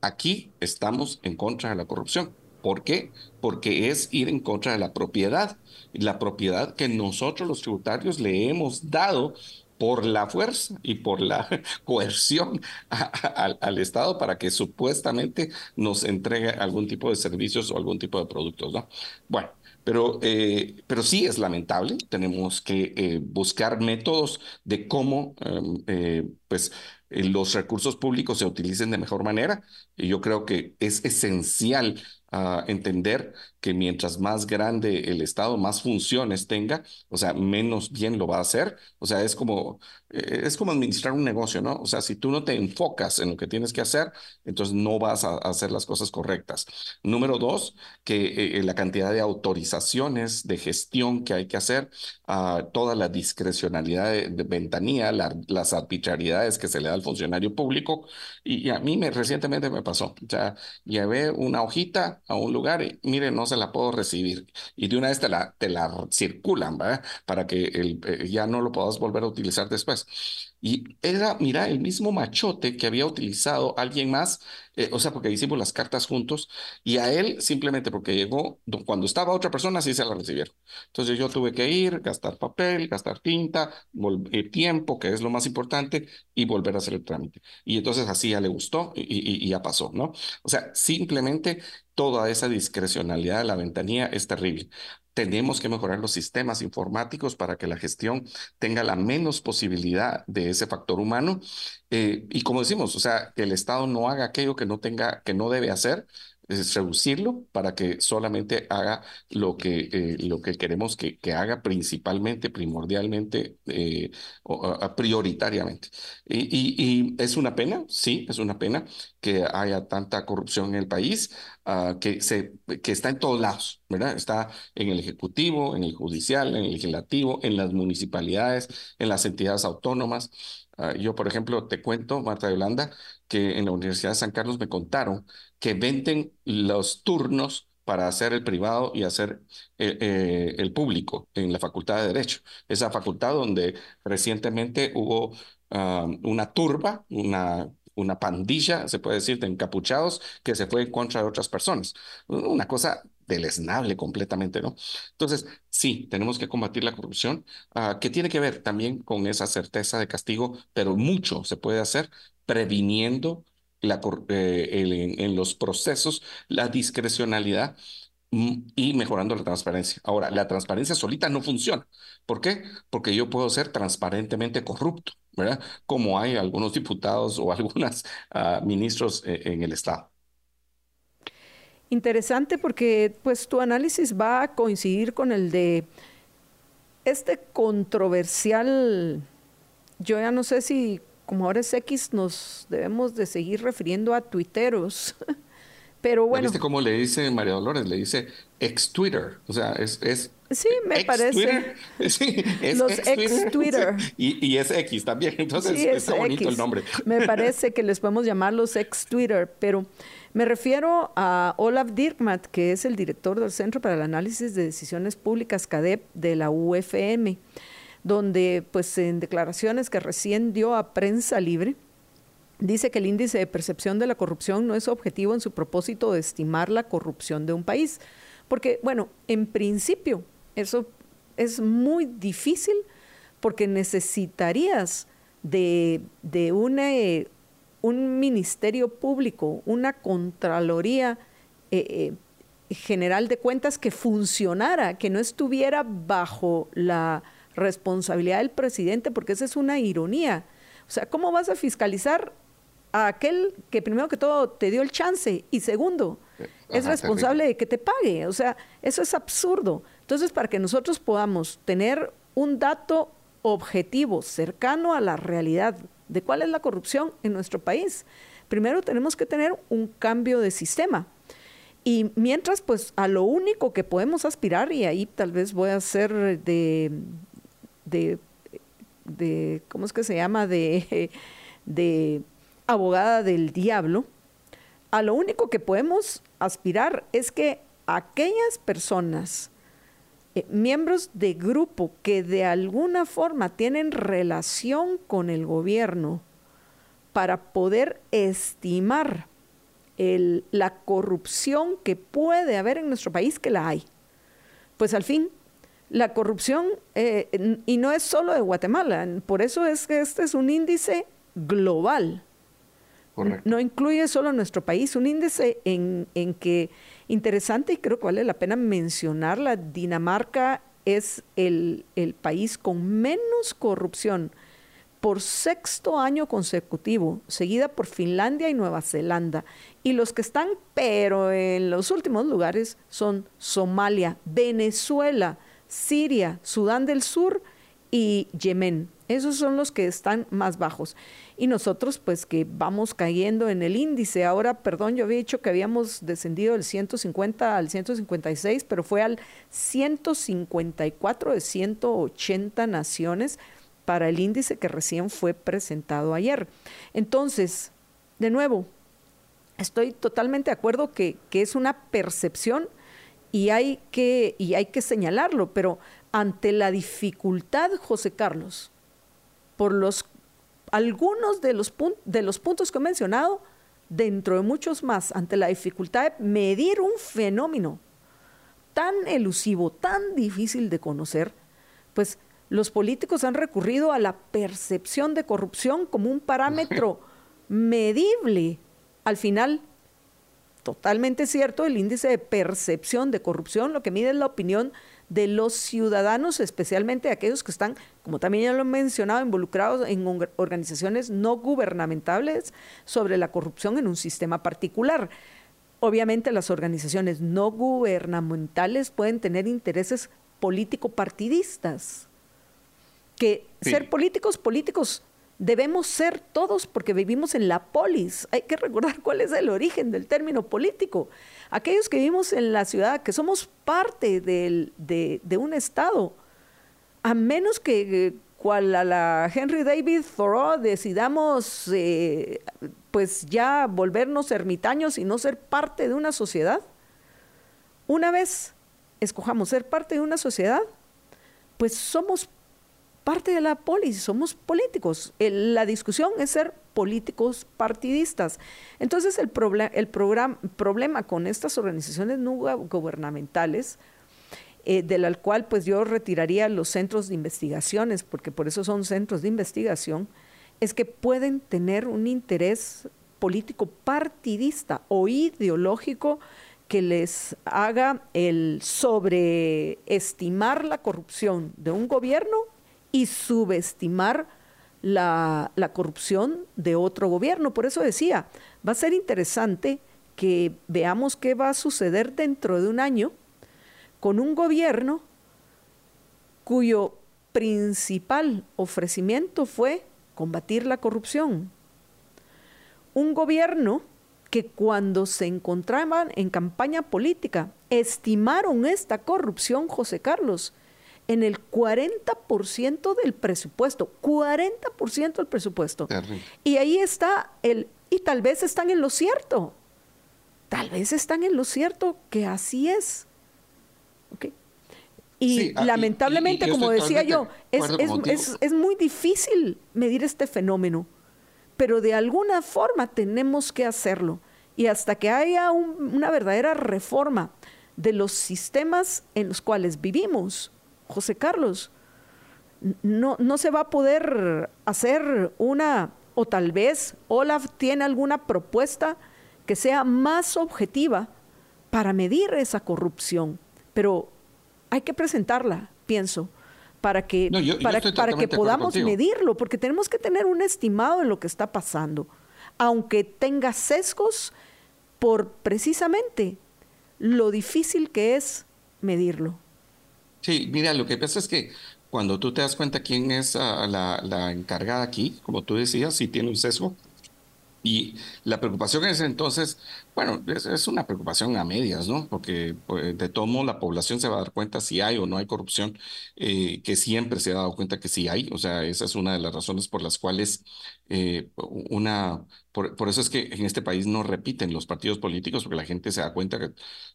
Aquí estamos en contra de la corrupción. ¿Por qué? Porque es ir en contra de la propiedad, la propiedad que nosotros los tributarios le hemos dado por la fuerza y por la coerción al Estado para que supuestamente nos entregue algún tipo de servicios o algún tipo de productos, ¿no? Bueno, pero, eh, pero sí es lamentable. Tenemos que eh, buscar métodos de cómo em, eh, pues, los recursos públicos se utilicen de mejor manera. Y yo creo que es esencial a entender que mientras más grande el Estado, más funciones tenga, o sea, menos bien lo va a hacer. O sea, es como, eh, es como administrar un negocio, ¿no? O sea, si tú no te enfocas en lo que tienes que hacer, entonces no vas a hacer las cosas correctas. Número dos, que eh, la cantidad de autorizaciones de gestión que hay que hacer, uh, toda la discrecionalidad de, ventanía, las arbitrariedades que se le da al funcionario público. Y, y a mí me, recientemente me pasó, o sea, llevé una hojita a un lugar y mire, no la puedo recibir. Y de una vez te la, te la circulan. Para que el, eh, ya no lo puedas volver a utilizar después. Y era, mira, el mismo machote que había utilizado alguien más, eh, o sea, porque hicimos las cartas juntos, y a él simplemente porque llegó, cuando estaba otra persona, sí se la recibieron. Entonces yo tuve que ir, gastar papel, gastar tinta, eh, tiempo, que es lo más importante, y volver a hacer el trámite. Y entonces así ya le gustó y, y ya pasó, ¿no? O sea, simplemente toda esa discrecionalidad de la ventanilla es terrible tenemos que mejorar los sistemas informáticos para que la gestión tenga la menos posibilidad de ese factor humano. Eh, y como decimos, o sea, que el Estado no haga aquello que no tenga, que no debe hacer, es reducirlo para que solamente haga lo que, eh, lo que queremos que, que, haga principalmente, primordialmente, eh, o, prioritariamente. Y, y, es una pena, sí, es una pena que haya tanta corrupción en el país, uh, que, se, que está en todos lados, ¿verdad? Está en el Ejecutivo, en el Judicial, en el Legislativo, en las municipalidades, en las entidades autónomas. Uh, yo, por ejemplo, te cuento, Marta de Holanda, que en la Universidad de San Carlos me contaron que venden los turnos para hacer el privado y hacer eh, eh, el público en la Facultad de Derecho. Esa facultad donde recientemente hubo ah, una turba, una, una pandilla, se puede decir, de encapuchados que se fue en contra de otras personas. Una cosa deleznable completamente, ¿no? Entonces, sí, tenemos que combatir la corrupción, uh, que tiene que ver también con esa certeza de castigo, pero mucho se puede hacer previniendo la, eh, en, los procesos, la discrecionalidad mm, y mejorando la transparencia. Ahora, la transparencia solita no funciona. ¿Por qué? Porque yo puedo ser transparentemente corrupto, ¿verdad? Como hay algunos diputados o algunos ah, ministros eh, en el Estado. Interesante porque pues tu análisis va a coincidir con el de este controversial, yo ya no sé si como ahora es X, nos debemos de seguir refiriendo a tuiteros. Pero bueno. ¿Viste cómo le dice María Dolores? Le dice ex Twitter. O sea, es, es Sí, me parece. Sí, es Los ex Twitter. Y, es X también, entonces está bonito el nombre. Me parece que les podemos llamar los ex Twitter, pero me refiero a Olaf Dirkmat, que es el director del Centro para el Análisis de Decisiones Públicas, CADEP, de la UFM, donde pues en declaraciones que recién dio a Prensa Libre, dice que el índice de percepción de la corrupción no es objetivo en su propósito de estimar la corrupción de un país. Porque, bueno, en principio, eso es muy difícil porque necesitarías de, de un ministerio público, una Contraloría eh, eh, General de Cuentas que funcionara, que no estuviera bajo la responsabilidad del presidente, porque esa es una ironía. O sea, ¿cómo vas a fiscalizar a aquel que primero que todo te dio el chance y segundo es responsable de que te pague? O sea, eso es absurdo. Entonces, para que nosotros podamos tener un dato objetivo, cercano a la realidad de cuál es la corrupción en nuestro país, primero tenemos que tener un cambio de sistema. Y mientras, pues a lo único que podemos aspirar, y ahí tal vez voy a ser de, de, de ¿cómo es que se llama? De, de abogada del diablo, a lo único que podemos aspirar es que aquellas personas, eh, miembros de grupo que de alguna forma tienen relación con el gobierno para poder estimar la corrupción que puede haber en nuestro país, que la hay. Pues al fin, la corrupción, eh, y no es solo de Guatemala, por eso es que este es un índice global. No incluye solo nuestro país, un índice en, en, que, interesante y creo que vale la pena mencionarla, Dinamarca es el, el país con menos corrupción por sexto año consecutivo, seguida por Finlandia y Nueva Zelanda. Y los que están, pero en los últimos lugares, son Somalia, Venezuela, Siria, Sudán del Sur y Yemen. Esos son los que están más bajos. Y nosotros, pues que vamos cayendo en el índice. Ahora, perdón, yo había dicho que habíamos descendido del 150 al 156, pero fue al 154 de 180 naciones para el índice que recién fue presentado ayer. Entonces, de nuevo, estoy totalmente de acuerdo que, que es una percepción y hay que, y hay que señalarlo, pero ante la dificultad, José Carlos, por los algunos de los, de los puntos que he mencionado, dentro de muchos más, ante la dificultad de medir un fenómeno tan elusivo, tan difícil de conocer, pues los políticos han recurrido a la percepción de corrupción como un parámetro medible. Al final, totalmente cierto, el índice de percepción de corrupción lo que mide es la opinión de los ciudadanos, especialmente aquellos que están, como también ya lo he mencionado, involucrados en organizaciones no gubernamentales sobre la corrupción en un sistema particular. Obviamente las organizaciones no gubernamentales pueden tener intereses político-partidistas, que ser políticos, políticos debemos ser todos porque vivimos en la polis. Hay que recordar cuál es el origen del término político. Aquellos que vivimos en la ciudad, que somos parte de, un Estado, a menos que cual a la Henry David Thoreau decidamos eh, pues ya volvernos ermitaños y no ser parte de una sociedad, una vez escojamos ser parte de una sociedad, pues somos parte de la polis, somos políticos. la discusión es ser políticos partidistas. Entonces el, el problema con estas organizaciones no gubernamentales, eh, de la cual pues yo retiraría los centros de investigaciones, porque por eso son centros de investigación, es que pueden tener un interés político partidista o ideológico que les haga el sobreestimar la corrupción de un gobierno y subestimar la, corrupción de otro gobierno. Por eso decía, va a ser interesante que veamos qué va a suceder dentro de un año con un gobierno cuyo principal ofrecimiento fue combatir la corrupción. Un gobierno que cuando se encontraban en campaña política estimaron esta corrupción, José Carlos, en el 40% del presupuesto, 40% del presupuesto. Y ahí está el, y tal vez están en lo cierto, tal vez están en lo cierto que así es. Y ah, lamentablemente, como decía yo, es, muy difícil medir este fenómeno, pero de alguna forma tenemos que hacerlo. Y hasta que haya una verdadera reforma de los sistemas en los cuales vivimos, José Carlos, no, no se va a poder hacer una, o tal vez Olaf tiene alguna propuesta que sea más objetiva para medir esa corrupción. Pero hay que presentarla, pienso, para que, para, que podamos medirlo, porque tenemos que tener un estimado de lo que está pasando, aunque tenga sesgos por precisamente lo difícil que es medirlo. Sí, mira, lo que pasa es que cuando tú te das cuenta quién es ah, la, encargada aquí, como tú decías, si tiene un sesgo, y la preocupación es entonces, bueno, es, una preocupación a medias, ¿no? Porque pues, de todo modo la población se va a dar cuenta si hay o no hay corrupción, eh, que siempre se ha dado cuenta que sí hay. O sea, esa es una de las razones por las cuales eh, una por, eso es que en este país no repiten los partidos políticos, porque la gente se da cuenta que,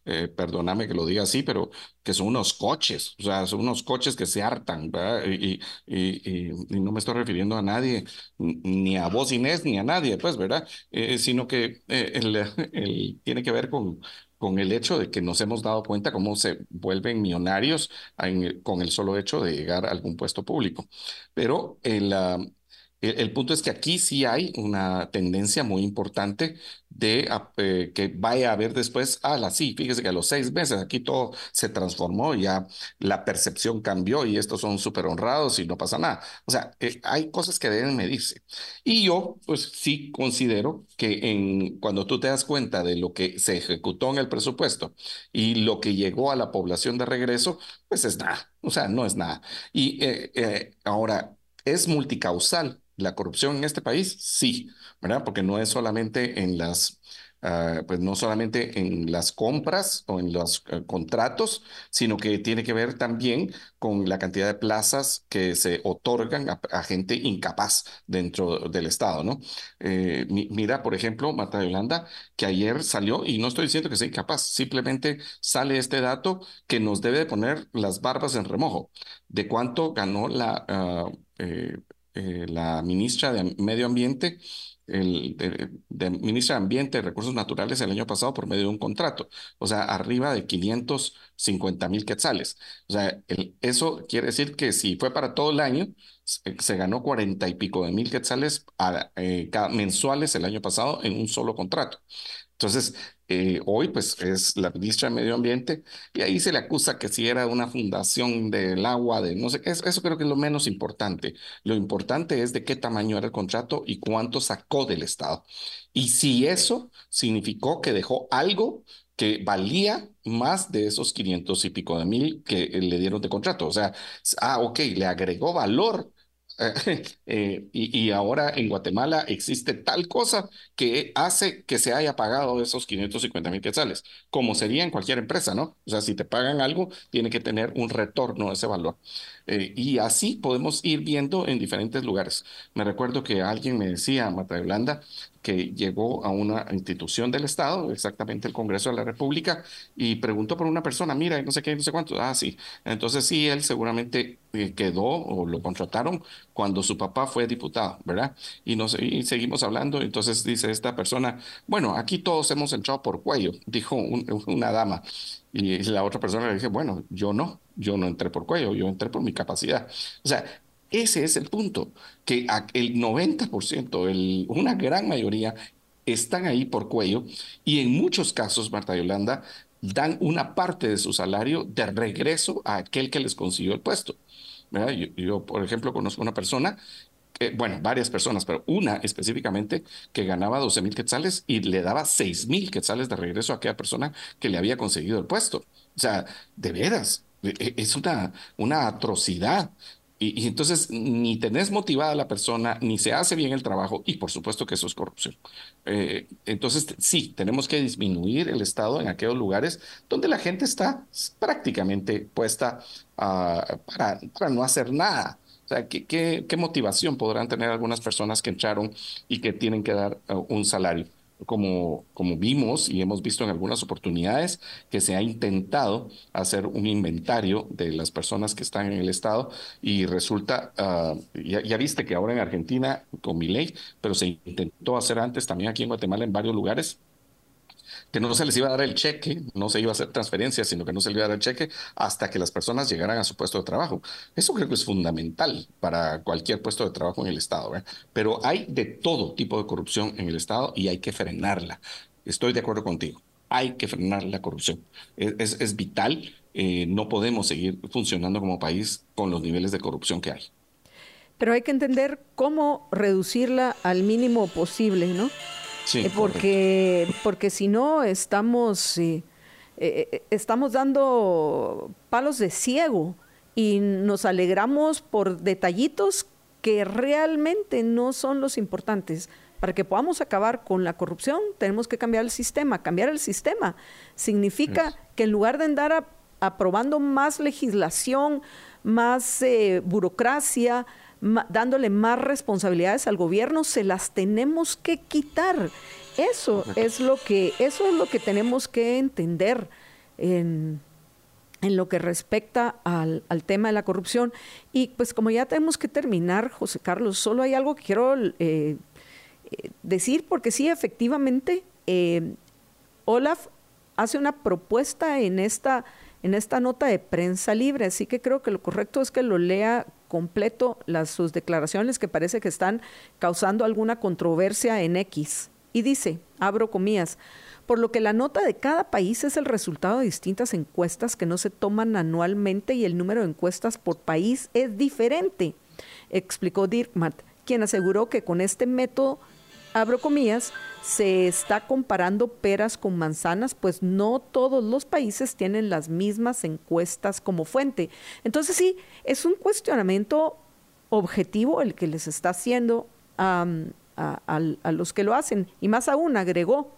eh, perdóname que lo diga así, pero que son unos coches, o sea, son unos coches que se hartan, ¿verdad? Y, y, no me estoy refiriendo a nadie, ni a vos Inés, ni a nadie, pues, ¿verdad? Eh, sino que eh, el, tiene que ver con, con el hecho de que nos hemos dado cuenta cómo se vuelven millonarios con el solo hecho de llegar a algún puesto público. Pero el, el, punto es que aquí sí hay una tendencia muy importante de eh, que vaya a haber después, ah, la sí, fíjese que a los seis meses aquí todo se transformó, ya la percepción cambió y estos son súper honrados y no pasa nada. O sea, eh, hay cosas que deben medirse. Y yo, pues sí considero que cuando tú te das cuenta de lo que se ejecutó en el presupuesto y lo que llegó a la población de regreso, pues es nada. O sea, no es nada. Y eh, ahora, es multicausal la corrupción en este país? Sí, ¿verdad? Porque no es solamente en las, ah, pues no solamente en las compras o en los eh, contratos, sino que tiene que ver también con la cantidad de plazas que se otorgan a, gente incapaz dentro del Estado, ¿no? Eh, mira, por ejemplo, Marta Yolanda, que ayer salió, y no estoy diciendo que sea incapaz, simplemente sale este dato que nos debe poner las barbas en remojo de cuánto ganó la... Ah, eh, eh, la ministra de Medio Ambiente, el, de, ministra de Ambiente y Recursos Naturales el año pasado por medio de un contrato, o sea, arriba de 550 mil quetzales. O sea, eso quiere decir que si fue para todo el año, se, ganó 40 y pico de mil quetzales eh, mensuales el año pasado en un solo contrato. Entonces, eh, hoy pues es la ministra de Medio Ambiente y ahí se le acusa que si era una fundación del agua, de no sé qué, eso creo que es lo menos importante. Lo importante es de qué tamaño era el contrato y cuánto sacó del Estado. Y si eso significó que dejó algo que valía más de esos 500 y pico de mil que le dieron de contrato. O sea, ah, ok, le agregó valor Eh, y, ahora en Guatemala existe tal cosa que hace que se haya pagado esos 550 mil quetzales, como sería en cualquier empresa, ¿no? O sea, si te pagan algo, tiene que tener un retorno de ese valor. Eh, y así podemos ir viendo en diferentes lugares. Me recuerdo que alguien me decía, Marta Yolanda, que llegó a una institución del Estado, exactamente el Congreso de la República, y preguntó por una persona, mira, no sé qué, no sé cuánto. Ah, sí. Entonces sí, él seguramente eh, quedó o lo contrataron cuando su papá fue diputado, ¿verdad? Y, nos, seguimos hablando. Entonces dice esta persona, bueno, aquí todos hemos entrado por cuello, dijo una dama. Y la otra persona le dije, bueno, yo no, yo no entré por cuello, yo entré por mi capacidad. O sea, ese es el punto, que el 90%, el, una gran mayoría, están ahí por cuello y en muchos casos, Marta Yolanda, dan una parte de su salario de regreso a aquel que les consiguió el puesto. Yo, por ejemplo, conozco una persona, bueno, varias personas, pero una específicamente que ganaba 12 mil quetzales y le daba 6 mil quetzales de regreso a aquella persona que le había conseguido el puesto. O sea, de veras, e, e, es una, una atrocidad Y, entonces ni tenés motivada la persona, ni se hace bien el trabajo, y por supuesto que eso es corrupción. Eh, entonces, sí, tenemos que disminuir el Estado en aquellos lugares donde la gente está prácticamente puesta para, para no hacer nada. O sea, ¿qué, motivación podrán tener algunas personas que entraron y que tienen que dar uh, un salario? Como, como vimos y hemos visto en algunas oportunidades que se ha intentado hacer un inventario de las personas que están en el Estado y resulta, uh, ya, ya, viste que ahora en Argentina con mi ley, pero se intentó hacer antes también aquí en Guatemala en varios lugares, que no se les iba a dar el cheque, no se iba a hacer transferencia, sino que no se les iba a dar el cheque hasta que las personas llegaran a su puesto de trabajo. Eso creo que es fundamental para cualquier puesto de trabajo en el Estado. Pero hay de todo tipo de corrupción en el Estado y hay que frenarla. Estoy de acuerdo contigo. Hay que frenar la corrupción. Es, es, vital. Eh, no podemos seguir funcionando como país con los niveles de corrupción que hay. Pero hay que entender cómo reducirla al mínimo posible, ¿no? Eh, porque, porque si no estamos, eh, eh, estamos dando palos de ciego y nos alegramos por detallitos que realmente no son los importantes. Para que podamos acabar con la corrupción, tenemos que cambiar el sistema. Cambiar el sistema significa que en lugar de andar aprobando más legislación, más burocracia, dándole más responsabilidades al gobierno, se las tenemos que quitar. Eso es lo que, eso es lo que tenemos que entender en, lo que respecta al, tema de la corrupción. Y pues como ya tenemos que terminar, José Carlos, solo hay algo que quiero eh, eh, decir, porque sí, efectivamente, eh, Olaf hace una propuesta en esta, en esta nota de prensa libre, así que creo que lo correcto es que lo lea completo las, sus declaraciones que parece que están causando alguna controversia en X. Y dice, abro comillas, por lo que la nota de cada país es el resultado de distintas encuestas que no se toman anualmente y el número de encuestas por país es diferente, explicó Dirkmat, quien aseguró que con este método, abro comillas, se está comparando peras con manzanas, pues no todos los países tienen las mismas encuestas como fuente. Entonces sí, es un cuestionamiento objetivo el que les está haciendo a, los que lo hacen. Y más aún, agregó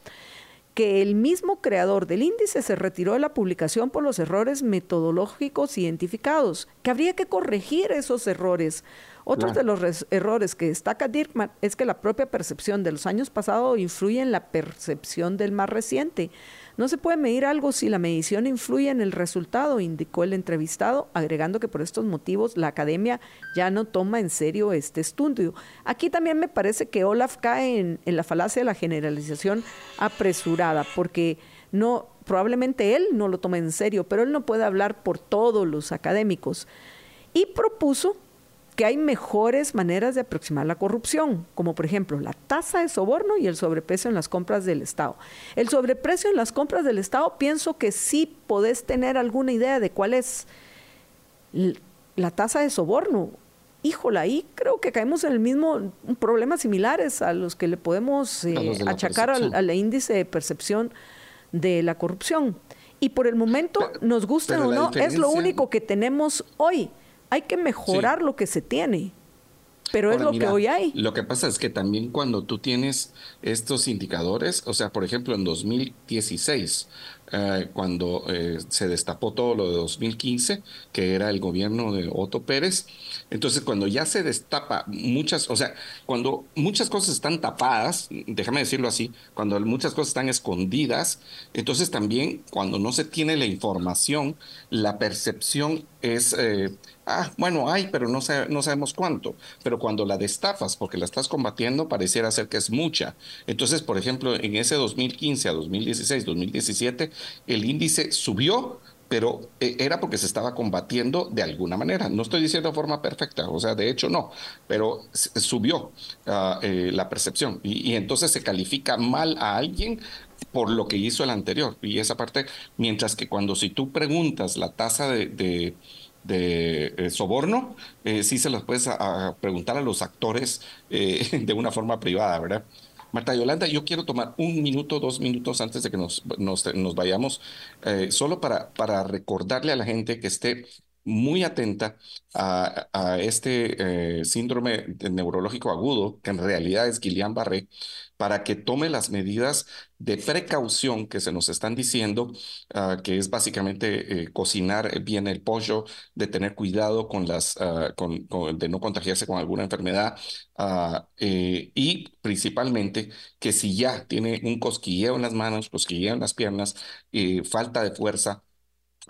que el mismo creador del índice se retiró de la publicación por los errores metodológicos identificados, que habría que corregir esos errores otro de los errores que destaca Dirkman es que la propia percepción de los años pasados influye en la percepción del más reciente. No se puede medir algo si la medición influye en el resultado, indicó el entrevistado, agregando que por estos motivos la academia ya no toma en serio este estudio. Aquí también me parece que Olaf cae en, en la falacia de la generalización apresurada, porque no, probablemente él no lo toma en serio, pero él no puede hablar por todos los académicos. Y propuso que hay mejores maneras de aproximar la corrupción, como por ejemplo la tasa de soborno y el sobreprecio en las compras del Estado. El sobreprecio en las compras del Estado, pienso que sí podés tener alguna idea de cuál es la tasa de soborno. Híjola, ahí creo que caemos en el mismo problemas similares a los que le podemos eh, achacar al, índice de percepción de la corrupción. Y por el momento, nos guste o no, es lo único que tenemos hoy. Hay que mejorar lo que se tiene. Pero es lo que hoy hay. Lo que pasa es que también cuando tú tienes estos indicadores, o sea, por ejemplo, en 2016, eh, cuando eh, se destapó todo lo de 2015, que era el gobierno de Otto Pérez, entonces cuando ya se destapa muchas, o sea, cuando muchas cosas están tapadas, déjame decirlo así, cuando muchas cosas están escondidas, entonces también cuando no se tiene la información, la percepción es... Eh, ah, bueno, hay, pero no, sabemos cuánto. Pero cuando la destafas porque la estás combatiendo, pareciera ser que es mucha. Entonces, por ejemplo, en ese 2015 a 2016, 2017, el índice subió, pero eh, era porque se estaba combatiendo de alguna manera. No estoy diciendo de forma perfecta, o sea, de hecho no, pero subió ah, eh, la percepción y, entonces se califica mal a alguien por lo que hizo el anterior. Y esa parte, mientras que cuando si tú preguntas la tasa de eh, soborno, eh, sí se los puedes a, preguntar a los actores eh, de una forma privada, ¿verdad? Marta Yolanda, yo quiero tomar un minuto, dos minutos antes de que nos, nos, vayamos, solo para, para recordarle a la gente que este muy atenta a, este eh, síndrome neurológico agudo, que en realidad es Guillain-Barré, para que tome las medidas de precaución que se nos están diciendo, ah, que es básicamente eh, cocinar bien el pollo, de tener cuidado con las, ah, de no contagiarse con alguna enfermedad ah, eh, y principalmente que si ya tiene un cosquilleo en las manos, cosquilleo en las piernas, falta de fuerza,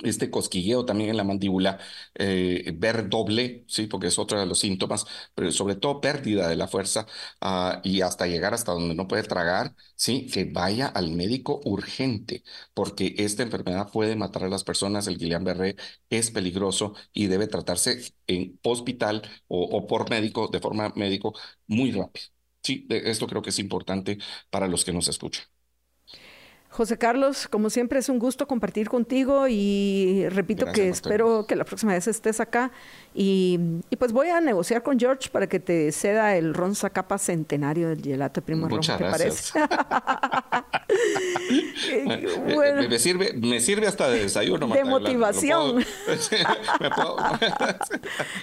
este cosquilleo también en la mandíbula, eh, ver doble, sí, porque es otro de los síntomas, pero sobre todo pérdida de la fuerza ah, y hasta llegar hasta donde no puede tragar, sí, que vaya al médico urgente, porque esta enfermedad puede matar a las personas. El Guillain-Barré es peligroso y debe tratarse en hospital o, o por médico, de forma médico, muy rápido. Sí, esto creo que es importante para los que nos escuchan. José Carlos, como siempre es un gusto compartir contigo y repito que espero que la próxima vez estés acá y, pues voy a negociar con George para que te ceda el Ron Zacapa centenario del gelato primo Muchas gracias. parece? Eh, me, sirve, me sirve hasta de desayuno. De motivación.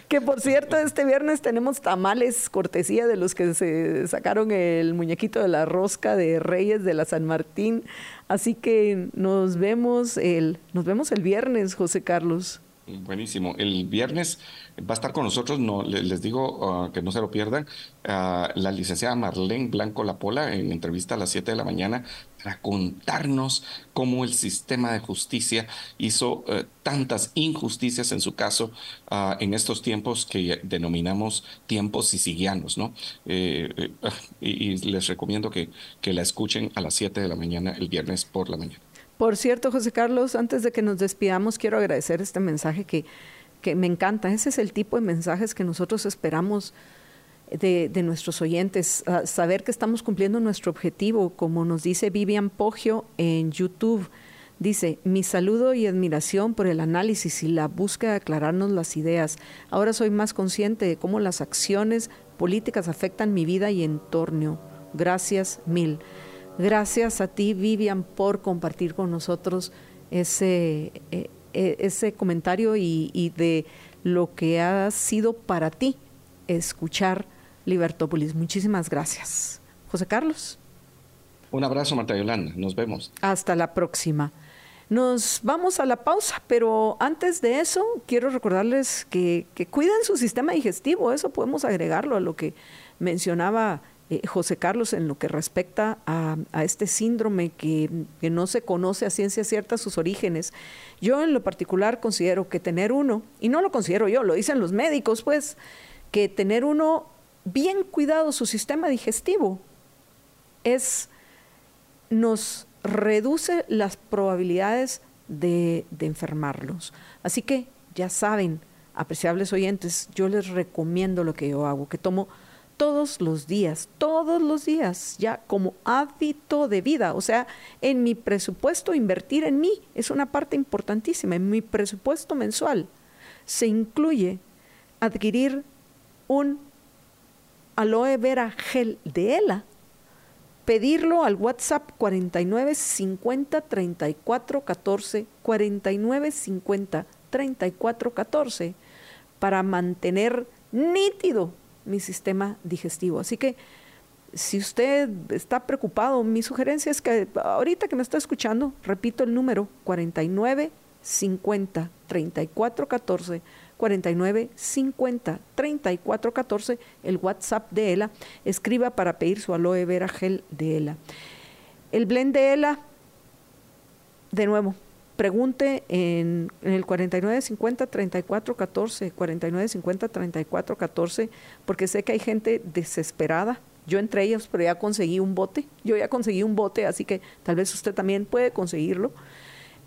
que por cierto, este viernes tenemos tamales cortesía de los que se sacaron el muñequito de la rosca de Reyes de la San Martín. Así que nos vemos el, nos vemos el viernes, José Carlos. Buenísimo. El viernes va a estar con nosotros, no, les digo ah, que no se lo pierdan, ah, la licenciada Marlene Blanco Lapola en entrevista a las 7 de la mañana para contarnos cómo el sistema de justicia hizo eh, tantas injusticias en su caso ah, en estos tiempos que denominamos tiempos sicilianos, ¿no? Eh, eh, y, les recomiendo que, que la escuchen a las 7 de la mañana el viernes por la mañana. Por cierto, José Carlos, antes de que nos despidamos, quiero agradecer este mensaje que, me encanta. Ese es el tipo de mensajes que nosotros esperamos de, nuestros oyentes, saber que estamos cumpliendo nuestro objetivo, como nos dice Vivian Poggio en YouTube. Dice, mi saludo y admiración por el análisis y la búsqueda de aclararnos las ideas. Ahora soy más consciente de cómo las acciones políticas afectan mi vida y entorno. Gracias mil. Gracias a ti, Vivian, por compartir con nosotros ese, eh, eh, ese comentario y, de lo que ha sido para ti escuchar Libertópolis. Muchísimas gracias. José Carlos. Un abrazo, Marta Yolanda. Nos vemos. Hasta la próxima. Nos vamos a la pausa, pero antes de eso quiero recordarles que, que cuiden su sistema digestivo. Eso podemos agregarlo a lo que mencionaba eh, José Carlos, en lo que respecta a, este síndrome que, no se conoce a ciencia cierta sus orígenes, yo en lo particular considero que tener uno, y no lo considero yo, lo dicen los médicos, pues, que tener uno bien cuidado su sistema digestivo es, nos reduce las probabilidades de, de enfermarlos. Así que ya saben, apreciables oyentes, yo les recomiendo lo que yo hago, que tomo todos los días, todos los días, ya como hábito de vida. O sea, en mi presupuesto invertir en mí es una parte importantísima. En mi presupuesto mensual se incluye adquirir un aloe vera gel de ELA, pedirlo al WhatsApp 49 50 34 14 49 50 34 14 para mantener nítido mi sistema digestivo. Así que si usted está preocupado, mi sugerencia es que ahorita que me está escuchando, repito el número 49 50 34 14 49 50 34 14, el WhatsApp de ELA, escriba para pedir su aloe vera gel de ELA. El blend de ELA, de nuevo, pregunte en, el 4950 3414, 4950 3414, porque sé que hay gente desesperada. Yo entre ellos, pero ya conseguí un bote. Yo ya conseguí un bote, así que tal vez usted también puede conseguirlo,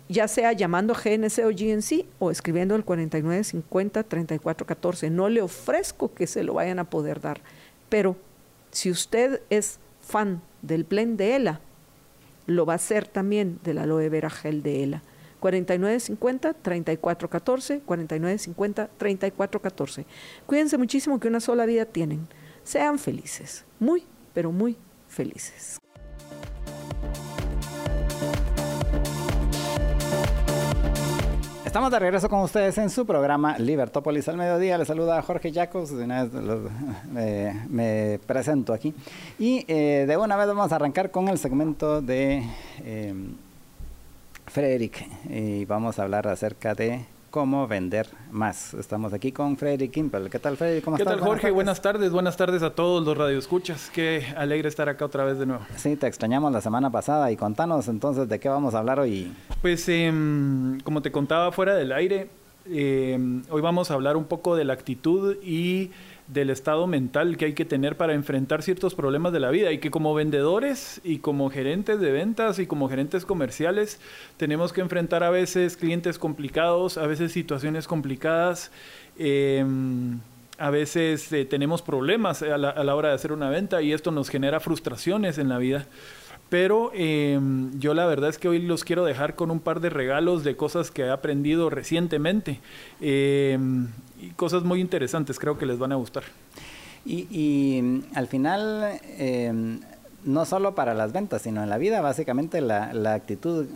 ya sea llamando a GNC o GNC o escribiendo el 4950 3414. No le ofrezco que se lo vayan a poder dar, pero si usted es fan del blend de ELA, lo va a ser también del aloe vera gel de ELA. 4950-3414, 4950-3414. Cuídense muchísimo que una sola vida tienen. Sean felices, muy, pero muy felices. Estamos de regreso con ustedes en su programa Libertópolis al mediodía. Les saluda Jorge Jacos, de una vez me presento aquí. Y eh, de una vez vamos a arrancar con el segmento de eh, Frederick y vamos a hablar acerca de cómo vender más. Estamos aquí con Frederick Kimpel. ¿Qué tal, Frederick? ¿Cómo ¿Qué tal, Jorge? Buenas tardes. buenas tardes. a todos los radioescuchas. Qué alegre estar acá otra vez de nuevo. Sí, te extrañamos la semana pasada y contanos entonces de qué vamos a hablar hoy. Pues, em, como te contaba fuera del aire, em, hoy vamos a hablar un poco de la actitud y del estado mental que hay que tener para enfrentar ciertos problemas de la vida y que como vendedores y como gerentes de ventas y como gerentes comerciales tenemos que enfrentar a veces clientes complicados, a veces situaciones complicadas, em, a veces eh, tenemos problemas a la, a la hora de hacer una venta y esto nos genera frustraciones en la vida. Pero em, yo la verdad es que hoy los quiero dejar con un par de regalos de cosas que he aprendido recientemente. Em, y cosas muy interesantes, creo que les van a gustar. Y, al final, em, no solo para las ventas, sino en la vida, básicamente la, la, actitud,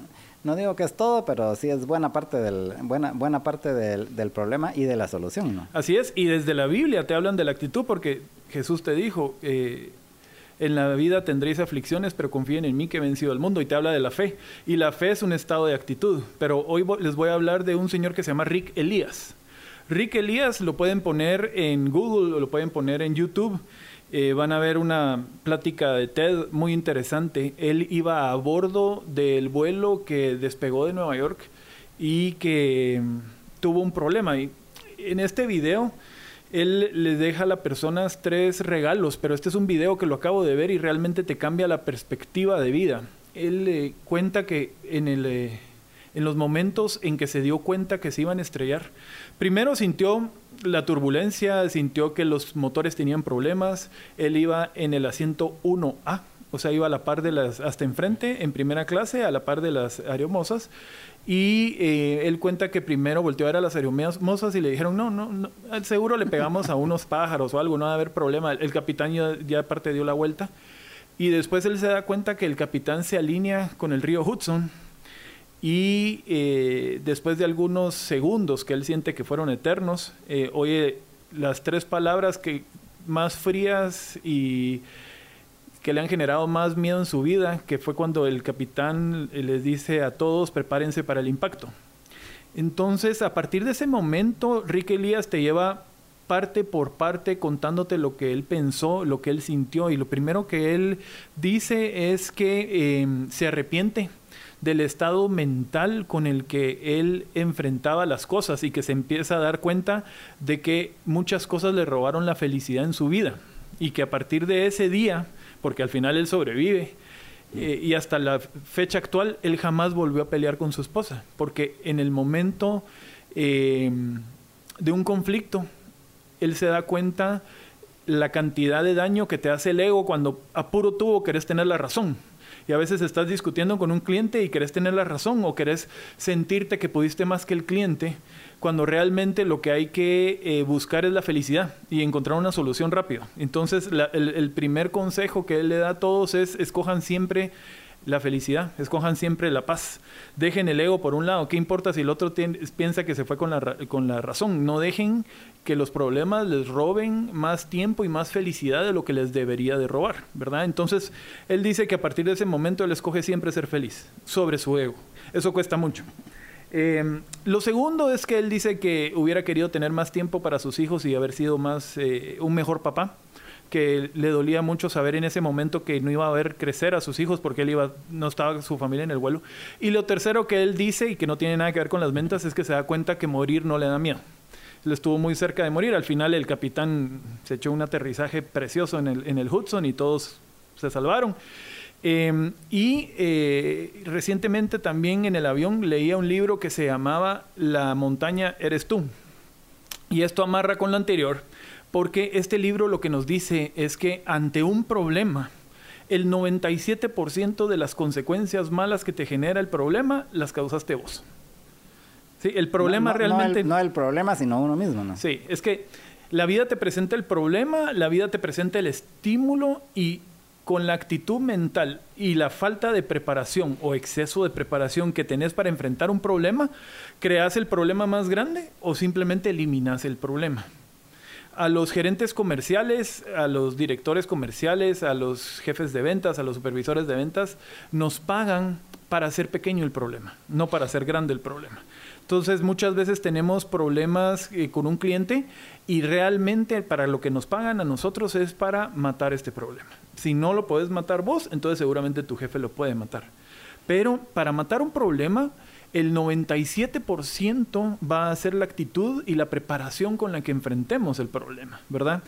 no digo que es todo, pero sí es buena parte del, buena, buena parte del, del problema y de la solución. ¿no? Así es, y desde la Biblia te hablan de la actitud porque Jesús te dijo, eh, en la vida tendréis aflicciones, pero confíen en mí que he vencido al mundo. Y te habla de la fe. Y la fe es un estado de actitud. Pero hoy les voy a hablar de un señor que se llama Rick Elías. Rick Elías lo pueden poner en Google o lo pueden poner en YouTube. Eh, van a ver una plática de TED muy interesante. Él iba a bordo del vuelo que despegó de Nueva York y que mm, tuvo un problema. Y en este video él le deja a las personas tres regalos, pero este es un video que lo acabo de ver y realmente te cambia la perspectiva de vida. Él le cuenta que en, el, eh, en los momentos en que se dio cuenta que se iban a estrellar, primero sintió la turbulencia, sintió que los motores tenían problemas, él iba en el asiento 1A, o sea, iba a la par de las, hasta enfrente, en primera clase, a la par de las aeromosas, y eh, él cuenta que primero volteó a ver a las aeromosas y le dijeron, no, no, no, seguro le pegamos a unos pájaros o algo, no va a haber problema. El, capitán ya, ya aparte dio la vuelta. Y después él se da cuenta que el capitán se alinea con el río Hudson. Y eh, después de algunos segundos que él siente que fueron eternos, eh, oye las tres palabras que más frías y que le han generado más miedo en su vida, que fue cuando el capitán les dice a todos prepárense para el impacto. Entonces, a partir de ese momento, Rick Elías te lleva parte por parte contándote lo que él pensó, lo que él sintió. Y lo primero que él dice es que em, se arrepiente del estado mental con el que él enfrentaba las cosas y que se empieza a dar cuenta de que muchas cosas le robaron la felicidad en su vida. Y que a partir de ese día porque al final él sobrevive. Eh, y hasta la fecha actual, él jamás volvió a pelear con su esposa, porque en el momento em, de un conflicto, él se da cuenta la cantidad de daño que te hace el ego cuando a puro tubo querés tener la razón. Y a veces estás discutiendo con un cliente y querés tener la razón o querés sentirte que pudiste más que el cliente cuando realmente lo que hay que eh, buscar es la felicidad y encontrar una solución rápida. Entonces, el, primer consejo que él le da a todos es escojan siempre la felicidad, escojan siempre la paz. Dejen el ego por un lado. ¿Qué importa si el otro piensa que se fue con la, con la razón? No dejen que los problemas les roben más tiempo y más felicidad de lo que les debería de robar, ¿verdad? Entonces, él dice que a partir de ese momento él escoge siempre ser feliz sobre su ego. Eso cuesta mucho. Em, lo segundo es que él dice que hubiera querido tener más tiempo para sus hijos y haber sido más eh, un mejor papá que le dolía mucho saber en ese momento que no iba a ver crecer a sus hijos porque él no estaba su familia en el vuelo. Y lo tercero que él dice y que no tiene nada que ver con las ventas es que se da cuenta que morir no le da miedo. Él estuvo muy cerca de morir. Al final el capitán se echó un aterrizaje precioso en el Hudson y todos se salvaron Em, y eh, recientemente también en el avión leía un libro que se llamaba La montaña eres tú. Y esto amarra con lo anterior, porque este libro lo que nos dice es que ante un problema, el 97% de las consecuencias malas que te genera el problema las causaste vos. Sí, el problema realmente... No el, problema, sino uno mismo, ¿no? Sí, es que la vida te presenta el problema, la vida te presenta el estímulo y con la actitud mental y la falta de preparación o exceso de preparación que tenés para enfrentar un problema, creas el problema más grande o simplemente eliminas el problema. A los gerentes comerciales, a los directores comerciales, a los jefes de ventas, a los supervisores de ventas, nos pagan para hacer pequeño el problema, no para hacer grande el problema. Entonces muchas veces tenemos problemas eh, con un cliente y realmente para lo que nos pagan a nosotros es para matar este problema. Si no lo puedes matar vos, entonces seguramente tu jefe lo puede matar. Pero para matar un problema, el 97% va a ser la actitud y la preparación con la que enfrentemos el problema, ¿verdad?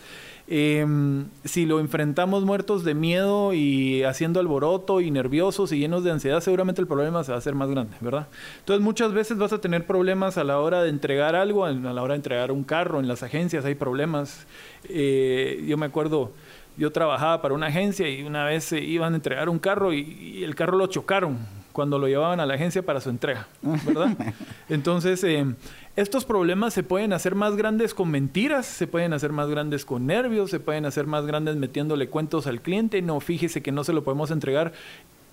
Em, si lo enfrentamos muertos de miedo y haciendo alboroto y nerviosos y llenos de ansiedad, seguramente el problema se va a hacer más grande, ¿verdad? Entonces muchas veces vas a tener problemas a la hora de entregar algo, a la hora de entregar un carro, en las agencias hay problemas. Eh, yo me acuerdo, yo trabajaba para una agencia y una vez iban a entregar un carro y el carro lo chocaron cuando lo llevaban a la agencia para su entrega, ¿verdad? Entonces, eh, estos problemas se pueden hacer más grandes con mentiras, se pueden hacer más grandes con nervios, se pueden hacer más grandes metiéndole cuentos al cliente, no, fíjese que no se lo podemos entregar,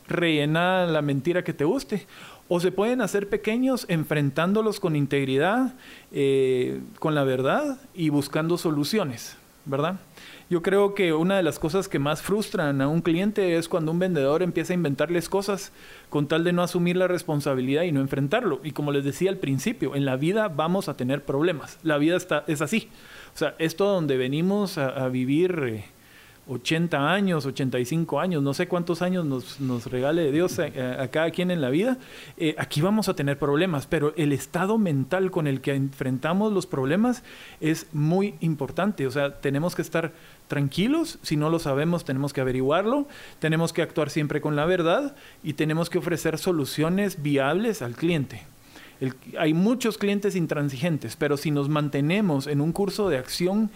rellena la mentira que te guste. O se pueden hacer pequeños enfrentándolos con integridad, eh, con la verdad y buscando soluciones, ¿verdad? Yo creo que una de las cosas que más frustran a un cliente es cuando un vendedor empieza a inventarles cosas con tal de no asumir la responsabilidad y no enfrentarlo. Y como les decía al principio, en la vida vamos a tener problemas. La vida está, es así. O sea, esto donde venimos a, vivir eh, 80 años, 85 años, no sé cuántos años nos, regale Dios a, cada quien en la vida, eh, aquí vamos a tener problemas, pero el estado mental con el que enfrentamos los problemas es muy importante, o sea, tenemos que estar tranquilos, si no lo sabemos tenemos que averiguarlo, tenemos que actuar siempre con la verdad y tenemos que ofrecer soluciones viables al cliente. hay muchos clientes intransigentes, pero si nos mantenemos en un curso de acción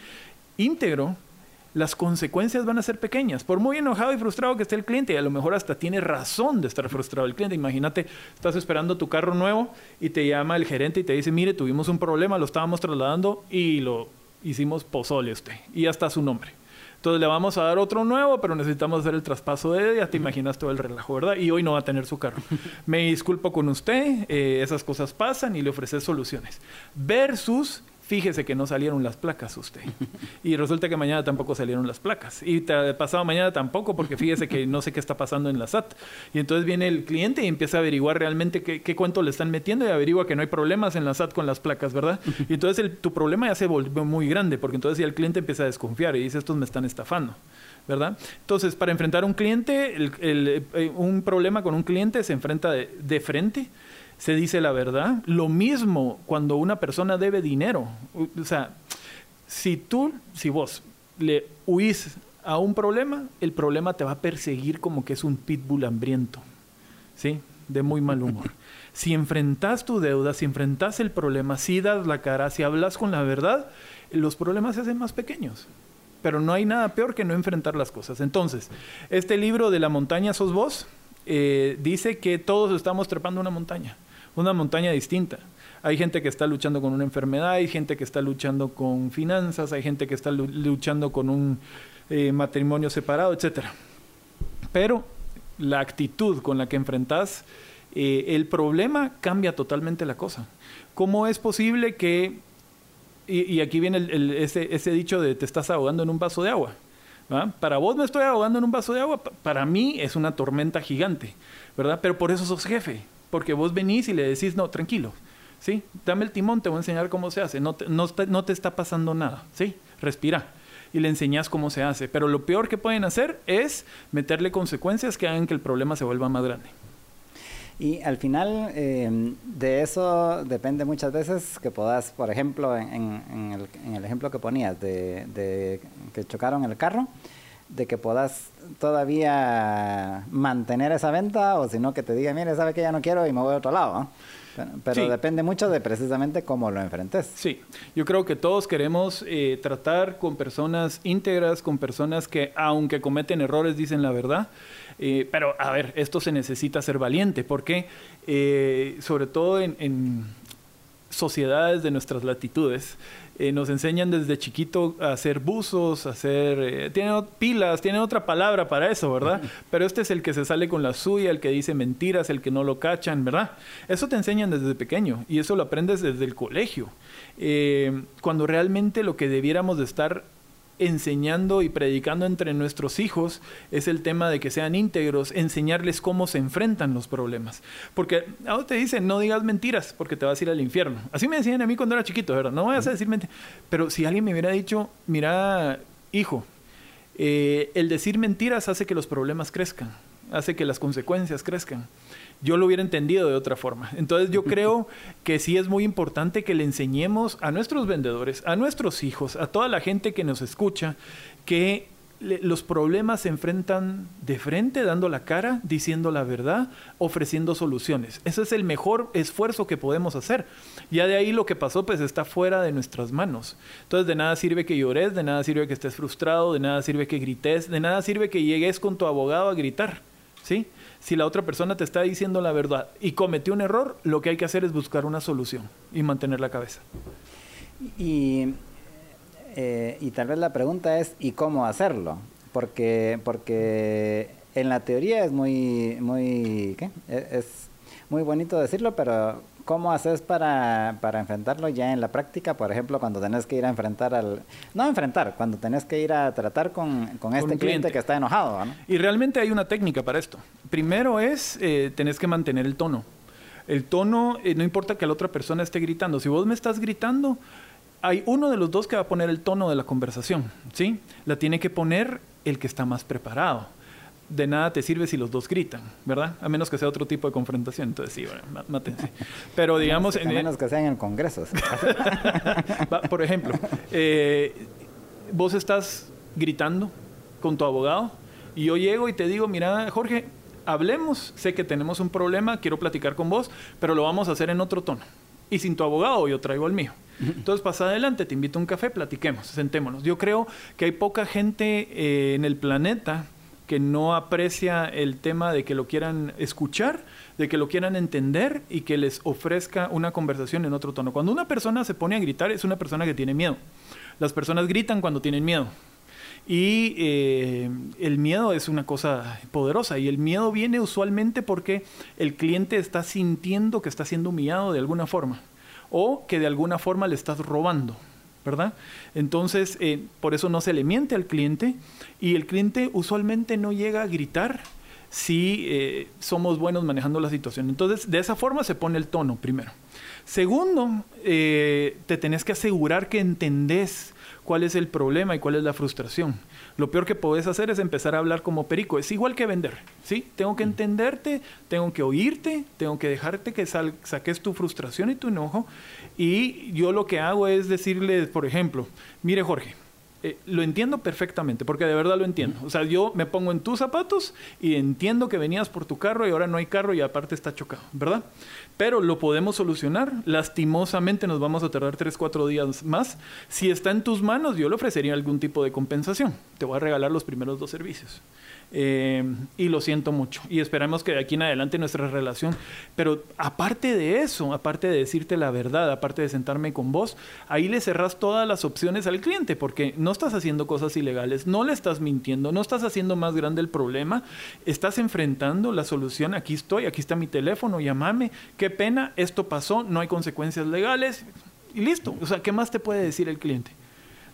íntegro, las consecuencias van a ser pequeñas. Por muy enojado y frustrado que esté el cliente, y a lo mejor hasta tiene razón de estar frustrado el cliente. Imagínate, estás esperando tu carro nuevo y te llama el gerente y te dice, mire, tuvimos un problema, lo estábamos trasladando y lo hicimos pozole usted. Y ya está su nombre. Entonces le vamos a dar otro nuevo, pero necesitamos hacer el traspaso de, ya te imaginas todo el relajo, ¿verdad? Y hoy no va a tener su carro. Me disculpo con usted, eh, esas cosas pasan y le ofreces soluciones. Versus fíjese que no salieron las placas usted. Y resulta que mañana tampoco salieron las placas. Y pasado mañana tampoco, porque fíjese que no sé qué está pasando en la SAT. Y entonces viene el cliente y empieza a averiguar realmente qué, cuento le están metiendo y averigua que no hay problemas en la SAT con las placas, ¿verdad? Y entonces tu problema ya se volvió muy grande, porque entonces ya el cliente empieza a desconfiar y dice, estos me están estafando. ¿verdad? Entonces, para enfrentar un cliente, eh, un problema con un cliente se enfrenta de frente se dice la verdad. Lo mismo cuando una persona debe dinero. O sea, si tú, si vos le huís a un problema, el problema te va a perseguir como que es un pitbull hambriento, ¿sí? De muy mal humor. Si enfrentas tu deuda, si enfrentas el problema, si das la cara, si hablas con la verdad, los problemas se hacen más pequeños. Pero no hay nada peor que no enfrentar las cosas. Entonces, este libro de la montaña sos vos, eh, dice que todos estamos trepando una montaña una montaña distinta. Hay gente que está luchando con una enfermedad, hay gente que está luchando con finanzas, hay gente que está luchando con un eh, matrimonio separado, etc. Pero la actitud con la que enfrentas eh, el problema cambia totalmente la cosa. ¿Cómo es posible que, y, aquí viene ese, dicho de te estás ahogando en un vaso de agua? Para vos me estoy ahogando en un vaso de agua, para mí es una tormenta gigante, ¿verdad? Pero por eso sos jefe, porque vos venís y le decís, no, tranquilo, ¿sí? Dame el timón, te voy a enseñar cómo se hace. No te, no, no te está pasando nada, ¿sí? Respira. Y le enseñas cómo se hace. Pero lo peor que pueden hacer es meterle consecuencias que hagan que el problema se vuelva más grande. Y al final em, de eso depende muchas veces que puedas, por ejemplo, en, el, en el, ejemplo que ponías de, de, que chocaron el carro, de que puedas todavía mantener esa venta o si no que te diga, mire, sabe que ya no quiero y me voy a otro lado. Pero, depende mucho de precisamente cómo lo enfrentes. Sí, yo creo que todos queremos eh, tratar con personas íntegras, con personas que aunque cometen errores dicen la verdad. Eh, pero a ver, esto se necesita ser valiente porque eh, sobre todo en sociedades de nuestras latitudes eh, nos enseñan desde chiquito a hacer buzos, a hacer... Eh, tienen pilas, tienen otra palabra para eso, ¿verdad? Pero este es el que se sale con la suya, el que dice mentiras, el que no lo cachan, ¿verdad? Eso te enseñan desde pequeño y eso lo aprendes desde el colegio. Eh, cuando realmente lo que debiéramos de estar enseñando y predicando entre nuestros hijos es el tema de que sean íntegros, enseñarles cómo se enfrentan los problemas. Porque ahora te dicen, no digas mentiras porque te vas a ir al infierno. Así me decían a mí cuando era chiquito, ¿verdad? No vayas a decir mentiras. Pero si alguien me hubiera dicho, mira, hijo, eh, el decir mentiras hace que los problemas crezcan, hace que las consecuencias crezcan yo lo hubiera entendido de otra forma. Entonces yo creo que sí es muy importante que le enseñemos a nuestros vendedores, a nuestros hijos, a toda la gente que nos escucha, que los problemas se enfrentan de frente, dando la cara, diciendo la verdad, ofreciendo soluciones. Ese es el mejor esfuerzo que podemos hacer. Ya de ahí lo que pasó pues está fuera de nuestras manos. Entonces de nada sirve que llores, de nada sirve que estés frustrado, de nada sirve que grites, de nada sirve que llegues con tu abogado a gritar. ¿Sí? Si la otra persona te está diciendo la verdad y cometió un error, lo que hay que hacer es buscar una solución y mantener la cabeza. Y, eh, y tal vez la pregunta es, ¿y cómo hacerlo? Porque, porque en la teoría es muy, muy, ¿qué? E, es muy bonito decirlo, pero ¿Cómo haces para, para, enfrentarlo ya en la práctica? Por ejemplo, cuando tenés que ir a enfrentar al... No enfrentar, cuando tenés que ir a tratar con, con este cliente. que está enojado. ¿no? Y realmente hay una técnica para esto. Primero es, eh, tenés que mantener el tono. El tono, eh, no importa que la otra persona esté gritando. Si vos me estás gritando, hay uno de los dos que va a poner el tono de la conversación, ¿sí? La tiene que poner el que está más preparado de nada te sirve si los dos gritan, ¿verdad? A menos que sea otro tipo de confrontación. Entonces, sí, bueno, mátense. Pero digamos... A menos que sean en congresos. por ejemplo, eh, vos estás gritando con tu abogado y yo llego y te digo, mira, Jorge, hablemos, sé que tenemos un problema, quiero platicar con vos, pero lo vamos a hacer en otro tono. Y sin tu abogado yo traigo el mío. Entonces, pasa adelante, te invito a un café, platiquemos, sentémonos. Yo creo que hay poca gente eh, en el planeta que no aprecia el tema de que lo quieran escuchar, de que lo quieran entender y que les ofrezca una conversación en otro tono. Cuando una persona se pone a gritar es una persona que tiene miedo. Las personas gritan cuando tienen miedo. Y eh, el miedo es una cosa poderosa y el miedo viene usualmente porque el cliente está sintiendo que está siendo humillado de alguna forma o que de alguna forma le estás robando. ¿Verdad? Entonces, eh, por eso no se le miente al cliente y el cliente usualmente no llega a gritar si eh, somos buenos manejando la situación. Entonces, de esa forma se pone el tono primero. Segundo, eh, te tenés que asegurar que entendés cuál es el problema y cuál es la frustración. Lo peor que podés hacer es empezar a hablar como perico. Es igual que vender, ¿sí? Tengo que entenderte, tengo que oírte, tengo que dejarte que saques tu frustración y tu enojo. Y yo lo que hago es decirle, por ejemplo, mire Jorge, eh, lo entiendo perfectamente, porque de verdad lo entiendo. O sea, yo me pongo en tus zapatos y entiendo que venías por tu carro y ahora no hay carro y aparte está chocado, ¿verdad? Pero lo podemos solucionar. Lastimosamente nos vamos a tardar 3, 4 días más. Si está en tus manos, yo le ofrecería algún tipo de compensación. Te voy a regalar los primeros dos servicios. Eh, y lo siento mucho. Y esperamos que de aquí en adelante nuestra relación. Pero aparte de eso, aparte de decirte la verdad, aparte de sentarme con vos, ahí le cerras todas las opciones al cliente, porque no estás haciendo cosas ilegales, no le estás mintiendo, no estás haciendo más grande el problema, estás enfrentando la solución. Aquí estoy, aquí está mi teléfono, llámame. Qué pena, esto pasó, no hay consecuencias legales. Y listo. O sea, ¿qué más te puede decir el cliente?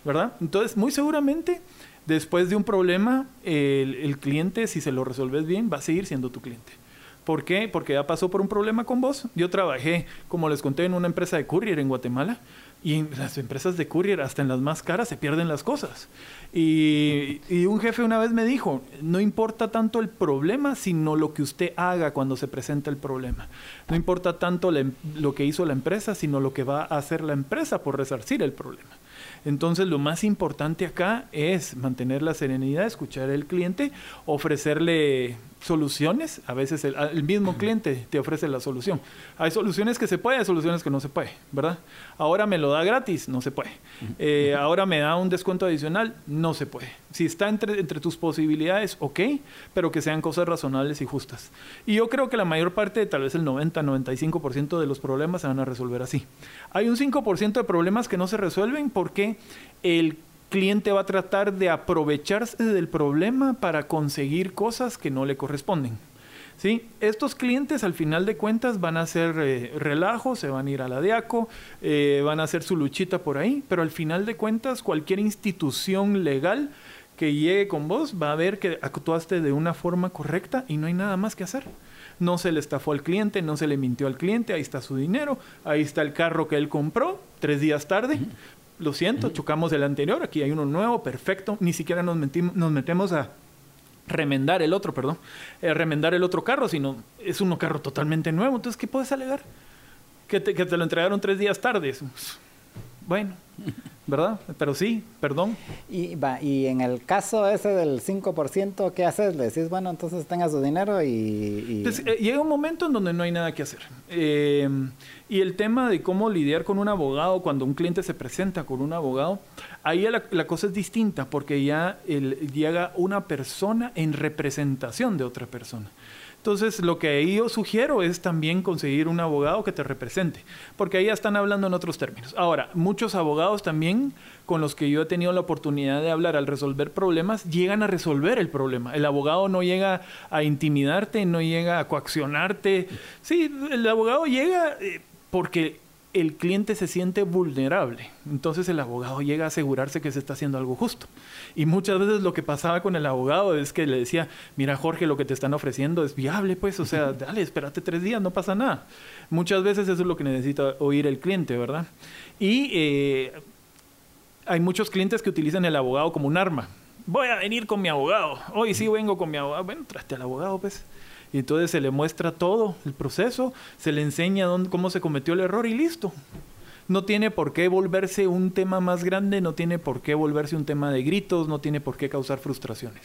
¿Verdad? Entonces, muy seguramente Después de un problema, el, cliente, si se lo resolves bien, va a seguir siendo tu cliente. ¿Por qué? Porque ya pasó por un problema con vos. Yo trabajé, como les conté, en una empresa de courier en Guatemala. Y en las empresas de courier, hasta en las más caras, se pierden las cosas. Y, un jefe una vez me dijo, no importa tanto el problema, sino lo que usted haga cuando se presenta el problema. No importa tanto lo que hizo la empresa, sino lo que va a hacer la empresa por resarcir el problema. Entonces lo más importante acá es mantener la serenidad, escuchar al cliente, ofrecerle soluciones, a veces el, mismo cliente te ofrece la solución. Hay soluciones que se puede, hay soluciones que no se puede, ¿verdad? Ahora me lo da gratis, no se puede. Eh, ahora me da un descuento adicional, no se puede. Si está entre, entre tus posibilidades, ok, pero que sean cosas razonables y justas. Y yo creo que la mayor parte, tal vez el 90-95% de los problemas se van a resolver así. Hay un 5% de problemas que no se resuelven porque el cliente va a tratar de aprovecharse del problema para conseguir cosas que no le corresponden. ¿Sí? Estos clientes al final de cuentas van a hacer eh, relajo, se van a ir a la DIACO, eh, van a hacer su luchita por ahí, pero al final de cuentas cualquier institución legal que llegue con vos va a ver que actuaste de una forma correcta y no hay nada más que hacer. No se le estafó al cliente, no se le mintió al cliente, ahí está su dinero, ahí está el carro que él compró tres días tarde, lo siento, chocamos el anterior, aquí hay uno nuevo, perfecto, ni siquiera nos, nos metemos a remendar el otro, perdón, eh, remendar el otro carro, sino es un carro totalmente nuevo, entonces, ¿qué puedes alegar? Que te, que te lo entregaron tres días tarde. Bueno, ¿verdad? Pero sí, perdón. Y, va, y en el caso ese del 5%, ¿qué haces? Le decís, bueno, entonces tenga su dinero y... Pues, eh, llega un momento en donde no hay nada que hacer. Eh, y el tema de cómo lidiar con un abogado, cuando un cliente se presenta con un abogado, ahí la, cosa es distinta, porque ya llega una persona en representación de otra persona. Entonces, lo que yo sugiero es también conseguir un abogado que te represente, porque ahí ya están hablando en otros términos. Ahora, muchos abogados también con los que yo he tenido la oportunidad de hablar al resolver problemas, llegan a resolver el problema. El abogado no llega a intimidarte, no llega a coaccionarte. Sí, el abogado llega eh, porque el cliente se siente vulnerable. Entonces el abogado llega a asegurarse que se está haciendo algo justo. Y muchas veces lo que pasaba con el abogado es que le decía, mira Jorge, lo que te están ofreciendo es viable, pues, o sea, dale, espérate tres días, no pasa nada. Muchas veces eso es lo que necesita oír el cliente, ¿verdad? Y eh, hay muchos clientes que utilizan el abogado como un arma. Voy a venir con mi abogado. Hoy sí vengo con mi abogado. Bueno, traste al abogado, pues. Y entonces se le muestra todo el proceso, se le enseña dónde, cómo se cometió el error y listo. No tiene por qué volverse un tema más grande, no tiene por qué volverse un tema de gritos, no tiene por qué causar frustraciones.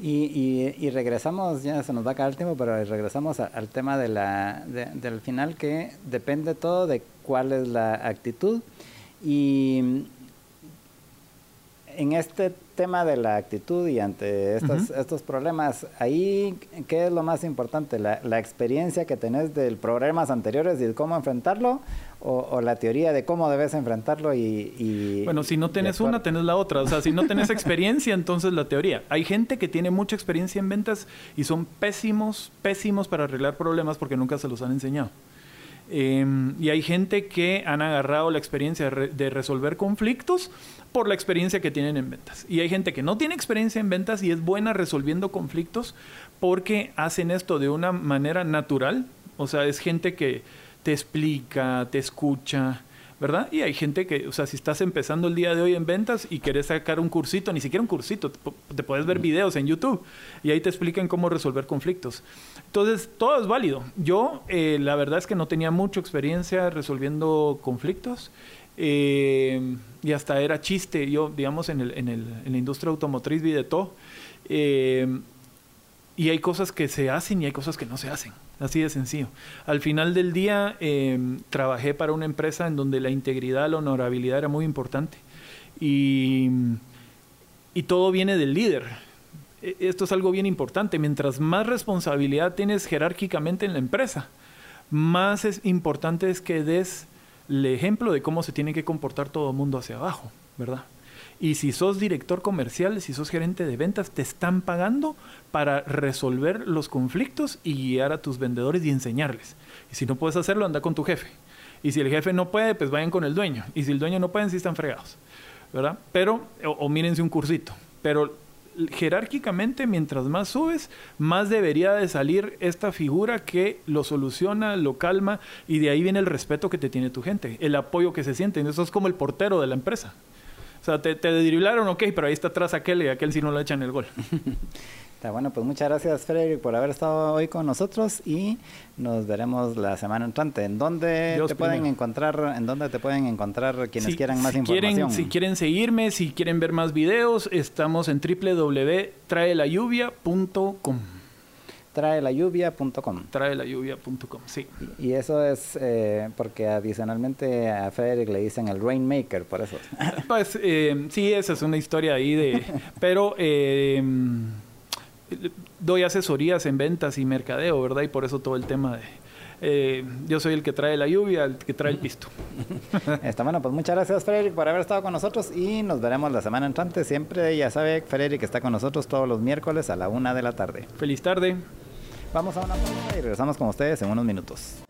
Y, regresamos, ya se nos va a acabar el tiempo, pero regresamos al tema de la, del final que depende todo de cuál es la actitud. Y en este tema de la actitud y ante estos, estos problemas, ahí, ¿qué es lo más importante? ¿La, ¿La, experiencia que tenés de problemas anteriores y de cómo enfrentarlo? O, la teoría de cómo debes enfrentarlo y... bueno, si no tenés una, tenés la otra. O sea, si no tenés experiencia, entonces la teoría. Hay gente que tiene mucha experiencia en ventas y son pésimos, pésimos para arreglar problemas porque nunca se los han enseñado. Em, y hay gente que han agarrado la experiencia de resolver conflictos por la experiencia que tienen en ventas. Y hay gente que no tiene experiencia en ventas y es buena resolviendo conflictos porque hacen esto de una manera natural. O sea, es gente que te explica, te escucha, ¿verdad? Y hay gente que, o sea, si estás empezando el día de hoy en ventas y quieres sacar un cursito, ni siquiera un cursito, te, puedes ver videos en YouTube y ahí te explican cómo resolver conflictos. Entonces, todo es válido. Yo, eh, la verdad es que no tenía mucha experiencia resolviendo conflictos. Eh, y hasta era chiste, yo, digamos, en, el, en, el, en la industria automotriz vi de todo. Eh, y hay cosas que se hacen y hay cosas que no se hacen. Así de sencillo. Al final del día em, trabajé para una empresa en donde la integridad, la honorabilidad era muy importante. Y, y todo viene del líder. E, esto es algo bien importante. Mientras más responsabilidad tienes jerárquicamente en la empresa, más es importante es que des el ejemplo de cómo se tiene que comportar todo el mundo hacia abajo, ¿verdad? Y si sos director comercial, si sos gerente de ventas, te están pagando para resolver los conflictos y guiar a tus vendedores y enseñarles. Y si no puedes hacerlo, anda con tu jefe. Y si el jefe no puede, pues vayan con el dueño. Y si el dueño no puede, sí están fregados. ¿Verdad? Pero, o, o mírense un cursito. Pero jerárquicamente, mientras más subes, más debería de salir esta figura que lo soluciona, lo calma y de ahí viene el respeto que te tiene tu gente, el apoyo que se siente. Eso es como el portero de la empresa. O sea, te, te driblaron, ok, pero ahí está atrás aquel y aquel si no le echan el gol. Está bueno, pues muchas gracias Frederick por haber estado hoy con nosotros y nos veremos la semana entrante. ¿En dónde te pueden encontrar? ¿En dónde te pueden encontrar quienes quieran más información? si quieren seguirme, si quieren ver más videos, estamos en www.traelayuvia.com traelayuvia.com. Traelayuvia.com, sí. Y, eso es eh, porque adicionalmente a Frederick le dicen el Rainmaker, por eso. Pues eh, sí, esa es una historia ahí de... pero eh, doy asesorías en ventas y mercadeo, ¿verdad? Y por eso todo el tema de... Eh, yo soy el que trae la lluvia, el que trae el pisto. Está bueno, pues muchas gracias Frederick por haber estado con nosotros y nos veremos la semana entrante. Siempre ya sabe, Frederick está con nosotros todos los miércoles a la una de la tarde. Feliz tarde. Vamos a una pausa y regresamos con ustedes en unos minutos.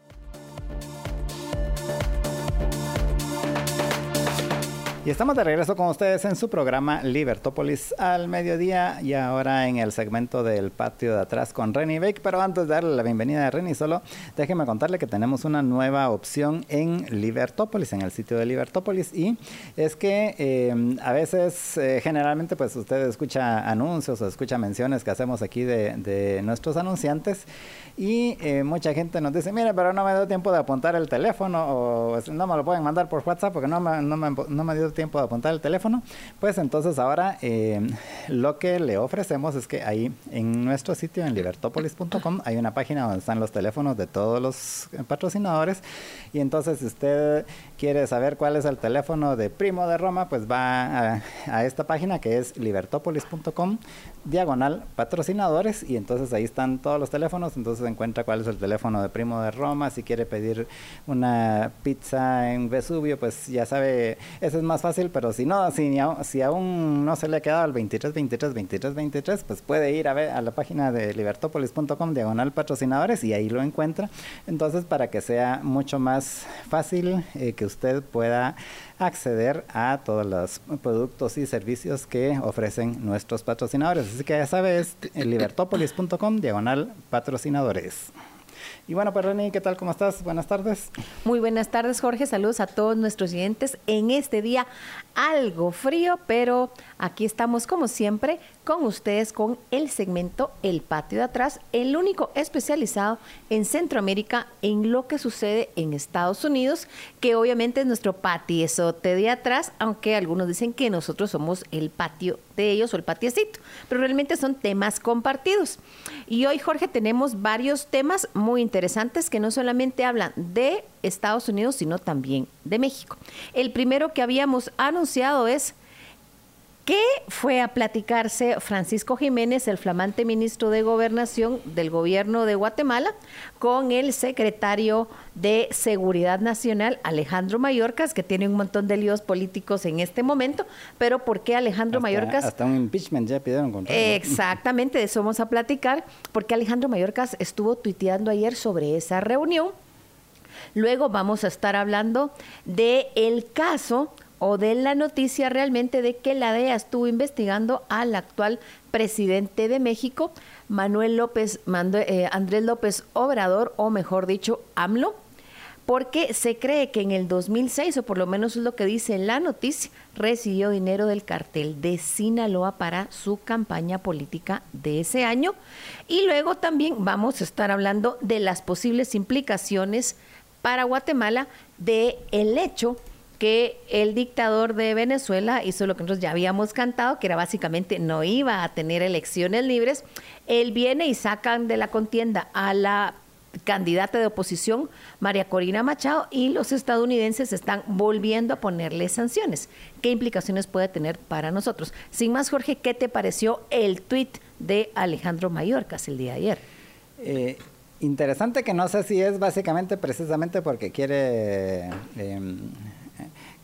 Y estamos de regreso con ustedes en su programa Libertópolis al mediodía y ahora en el segmento del patio de atrás con Renny Bake. Pero antes de darle la bienvenida a Renny, solo déjeme contarle que tenemos una nueva opción en Libertópolis, en el sitio de Libertópolis. Y es que eh, a veces, eh, generalmente, pues usted escucha anuncios o escucha menciones que hacemos aquí de, nuestros anunciantes. Y eh, mucha gente nos dice, mire, pero no me dio tiempo de apuntar el teléfono o no me lo pueden mandar por WhatsApp porque no me, no me, no me dio tiempo de apuntar el teléfono. Pues entonces ahora eh, lo que le ofrecemos es que ahí en nuestro sitio en libertopolis.com hay una página donde están los teléfonos de todos los patrocinadores y entonces si usted quiere saber cuál es el teléfono de Primo de Roma, pues va a, a esta página que es libertopolis.com diagonal patrocinadores y entonces ahí están todos los teléfonos, entonces encuentra cuál es el teléfono de Primo de Roma, si quiere pedir una pizza en Vesubio, pues ya sabe, eso es más fácil, pero si no, si, si aún no se le ha quedado el 23, 23, 23, 23, pues puede ir a ver a la página de libertopolis.com diagonal patrocinadores y ahí lo encuentra, entonces para que sea mucho más fácil eh, que usted pueda acceder a todos los productos y servicios que ofrecen nuestros patrocinadores. Así que ya sabes, libertopolis.com diagonal patrocinadores. Y bueno, pues Reni, ¿qué tal? ¿Cómo estás? Buenas tardes. Muy buenas tardes, Jorge. Saludos a todos nuestros oyentes en este día algo frío, pero aquí estamos como siempre con ustedes con el segmento El Patio de Atrás, el único especializado en Centroamérica en lo que sucede en Estados Unidos, que obviamente es nuestro patiezote de atrás, aunque algunos dicen que nosotros somos el patio de ellos o el patiecito, pero realmente son temas compartidos. Y hoy, Jorge, tenemos varios temas muy interesantes que no solamente hablan de Estados Unidos, sino también de México. El primero que habíamos anunciado es que fue a platicarse Francisco Jiménez, el flamante ministro de Gobernación del gobierno de Guatemala, con el secretario de Seguridad Nacional, Alejandro Mayorkas, que tiene un montón de líos políticos en este momento, pero ¿por qué Alejandro Mayorkas? Hasta un impeachment ya pidieron contra Exactamente, de eso vamos a platicar, porque Alejandro Mayorkas estuvo tuiteando ayer sobre esa reunión. Luego vamos a estar hablando de el caso o de la noticia realmente de que la DEA estuvo investigando al actual presidente de México, Manuel López, eh, Andrés López Obrador, o mejor dicho, AMLO, porque se cree que en el 2006, o por lo menos es lo que dice la noticia, recibió dinero del cartel de Sinaloa para su campaña política de ese año. Y luego también vamos a estar hablando de las posibles implicaciones para Guatemala de el hecho que el dictador de Venezuela hizo lo que nosotros ya habíamos cantado, que era básicamente no iba a tener elecciones libres. Él viene y sacan de la contienda a la candidata de oposición, María Corina Machado, y los estadounidenses están volviendo a ponerle sanciones. ¿Qué implicaciones puede tener para nosotros? Sin más, Jorge, ¿qué te pareció el tuit de Alejandro Mayorkas el día de ayer? Eh, interesante que no sé si es básicamente precisamente porque quiere... Em,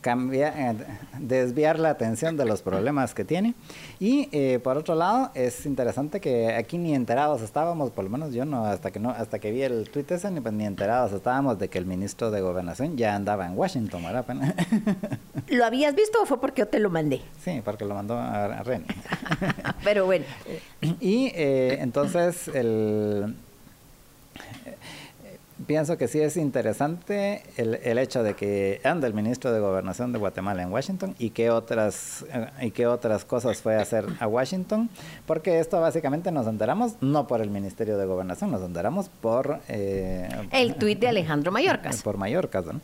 cambiar, eh, desviar la atención de los problemas que tiene. Y eh, por otro lado, es interesante que aquí ni enterados estábamos, por lo menos yo no, hasta que no, hasta que vi el tweet ese, ni, pues, ni enterados estábamos de que el ministro de Gobernación ya andaba en Washington, ¿verdad? ¿Lo habías visto o fue porque yo te lo mandé? Sí, porque lo mandó a, Ren. Pero bueno. Y eh, entonces el pienso que sí es interesante el, el, hecho de que anda el ministro de Gobernación de Guatemala en Washington y qué otras eh, y qué otras cosas fue a hacer a Washington, porque esto básicamente nos enteramos no por el Ministerio de Gobernación, nos enteramos por eh, el tuit de Alejandro Mayorkas. Por Mayorkas, ¿no?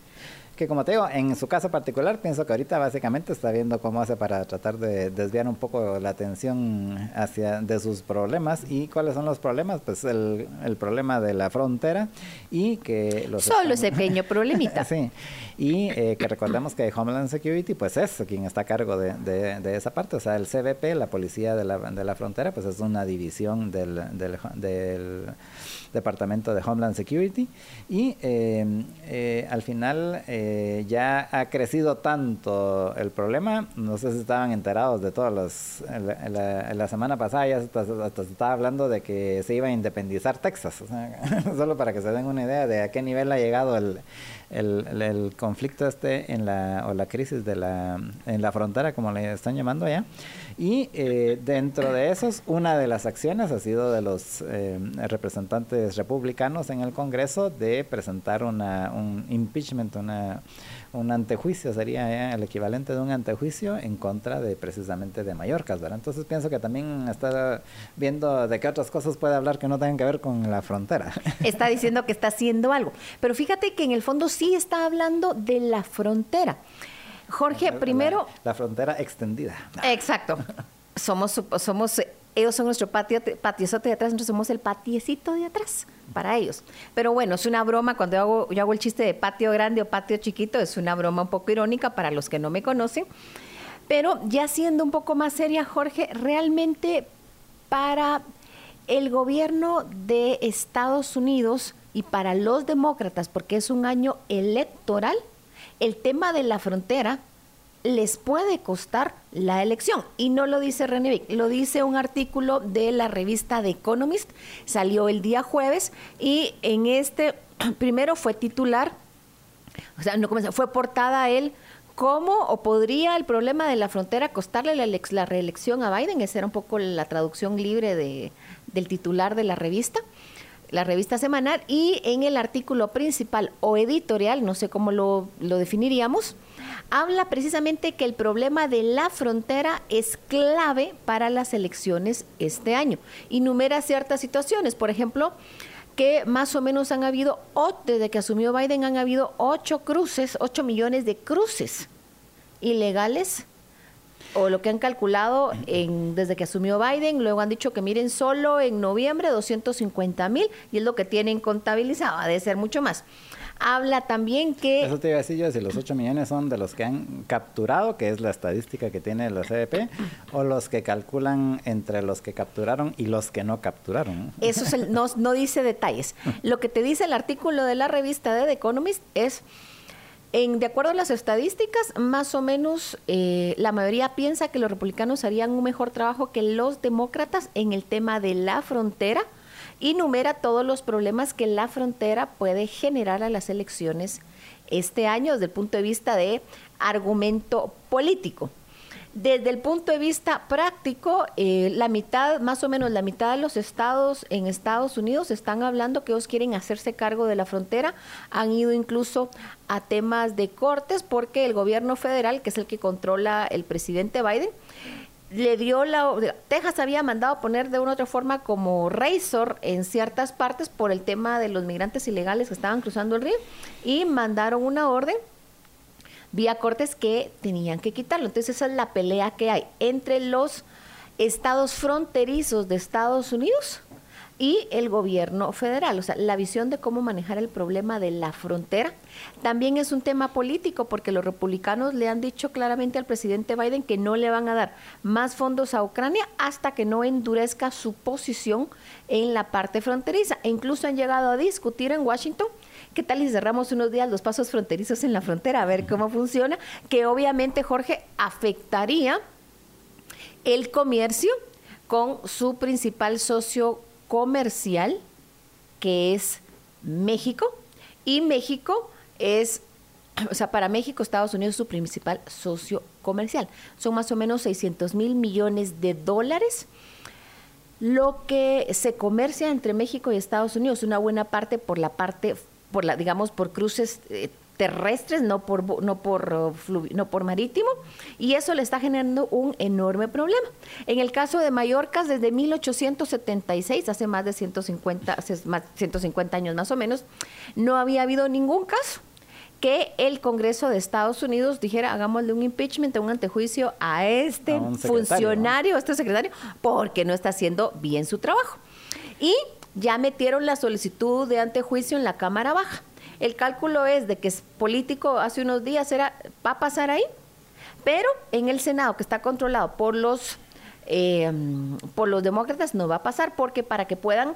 Que como te digo, en su caso particular, pienso que ahorita básicamente está viendo cómo hace para tratar de desviar un poco la atención hacia de sus problemas. ¿Y cuáles son los problemas? Pues el, el problema de la frontera y que los... Solo ese pequeño problemita. sí, y eh, que recordemos que Homeland Security pues es quien está a cargo de, de, esa parte. O sea, el CBP, la Policía de la, de la Frontera, pues es una división del, del, del Departamento de Homeland Security. Y eh, eh, al final... Eh, eh, ya ha crecido tanto el problema, no sé si estaban enterados de todos los, la, la, semana pasada ya hasta, se estaba hablando de que se iba a independizar Texas, solo para que se den una idea de a qué nivel ha llegado el, el, el, conflicto este en la, o la crisis de la, en la frontera, como le están llamando allá. Y eh, dentro de esos, una de las acciones ha sido de los eh, representantes republicanos en el Congreso de presentar una, un impeachment, una un antejuicio, sería el equivalente de un antejuicio en contra de precisamente de Mallorca, ¿verdad? Entonces pienso que también está viendo de qué otras cosas puede hablar que no tengan que ver con la frontera. Está diciendo que está haciendo algo, pero fíjate que en el fondo sí está hablando de la frontera. Jorge, primero... La, frontera extendida. Exacto. Somos, somos ellos son nuestro patio, patiozote de atrás, nosotros somos el patiecito de atrás para ellos. Pero bueno, es una broma, cuando yo hago, yo hago el chiste de patio grande o patio chiquito, es una broma un poco irónica para los que no me conocen. Pero ya siendo un poco más seria, Jorge, realmente para el gobierno de Estados Unidos y para los demócratas, porque es un año electoral, el tema de la frontera les puede costar la elección. Y no lo dice René Vic, lo dice un artículo de la revista The Economist, salió el día jueves y en este primero fue titular, o sea, no comenzó, fue portada él cómo o podría el problema de la frontera costarle la, la, reelección a Biden, esa era un poco la traducción libre de, del titular de la revista la revista semanal. Y en el artículo principal o editorial, no sé cómo lo, lo definiríamos, habla precisamente que el problema de la frontera es clave para las elecciones este año. Y ciertas situaciones, por ejemplo, que más o menos han habido, desde que asumió Biden, han habido ocho cruces, ocho millones de cruces ilegales o lo que han calculado en, desde que asumió Biden, luego han dicho que miren solo en noviembre 250 mil y es lo que tienen contabilizado, ha de ser mucho más habla también que... Eso te iba a decir yo, si los 8 millones son de los que han capturado, que es la estadística que tiene la CDP, o los que calculan entre los que capturaron y los que no capturaron. Eso no, no dice detalles. Lo que te dice el artículo de la revista de The Economist es... En, de acuerdo a las estadísticas, más o menos eh, la mayoría piensa que los republicanos harían un mejor trabajo que los demócratas en el tema de la frontera, y numera todos los problemas que la frontera puede generar a las elecciones este año desde el punto de vista de argumento político. Desde el punto de vista práctico, eh, la mitad, más o menos la mitad de los estados en Estados Unidos están hablando que ellos quieren hacerse cargo de la frontera. Han ido incluso a temas de cortes porque el gobierno federal, que es el que controla el presidente Biden, le dio la... Texas había mandado poner de una u otra forma como razor en ciertas partes por el tema de los migrantes ilegales que estaban cruzando el río y mandaron una orden vía cortes que tenían que quitarlo. Entonces esa es la pelea que hay entre los estados fronterizos de Estados Unidos y el gobierno federal, o sea, la visión de cómo manejar el problema de la frontera. También es un tema político porque los republicanos le han dicho claramente al presidente Biden que no le van a dar más fondos a Ucrania hasta que no endurezca su posición en la parte fronteriza. E incluso han llegado a discutir en Washington ¿Qué tal si cerramos unos días los pasos fronterizos en la frontera? A ver cómo funciona, que obviamente, Jorge, afectaría el comercio con su principal socio comercial, que es México, y México es, o sea, para México Estados Unidos es su principal socio comercial. Son más o menos 600 mil millones de dólares lo que se comercia entre México y Estados Unidos, una buena parte por la parte por la, digamos, por cruces eh, terrestres, no por, no, por, uh, no por marítimo, y eso le está generando un enorme problema. En el caso de Mallorca, desde 1876, hace más de 150, hace más, 150 años más o menos, no había habido ningún caso que el Congreso de Estados Unidos dijera, hagámosle un impeachment, un antejuicio a este funcionario, a este secretario, porque no está haciendo bien su trabajo. Y ya metieron la solicitud de antejuicio en la Cámara Baja. El cálculo es de que es político hace unos días era, va a pasar ahí, pero en el Senado, que está controlado por los, eh, por los demócratas, no va a pasar, porque para que puedan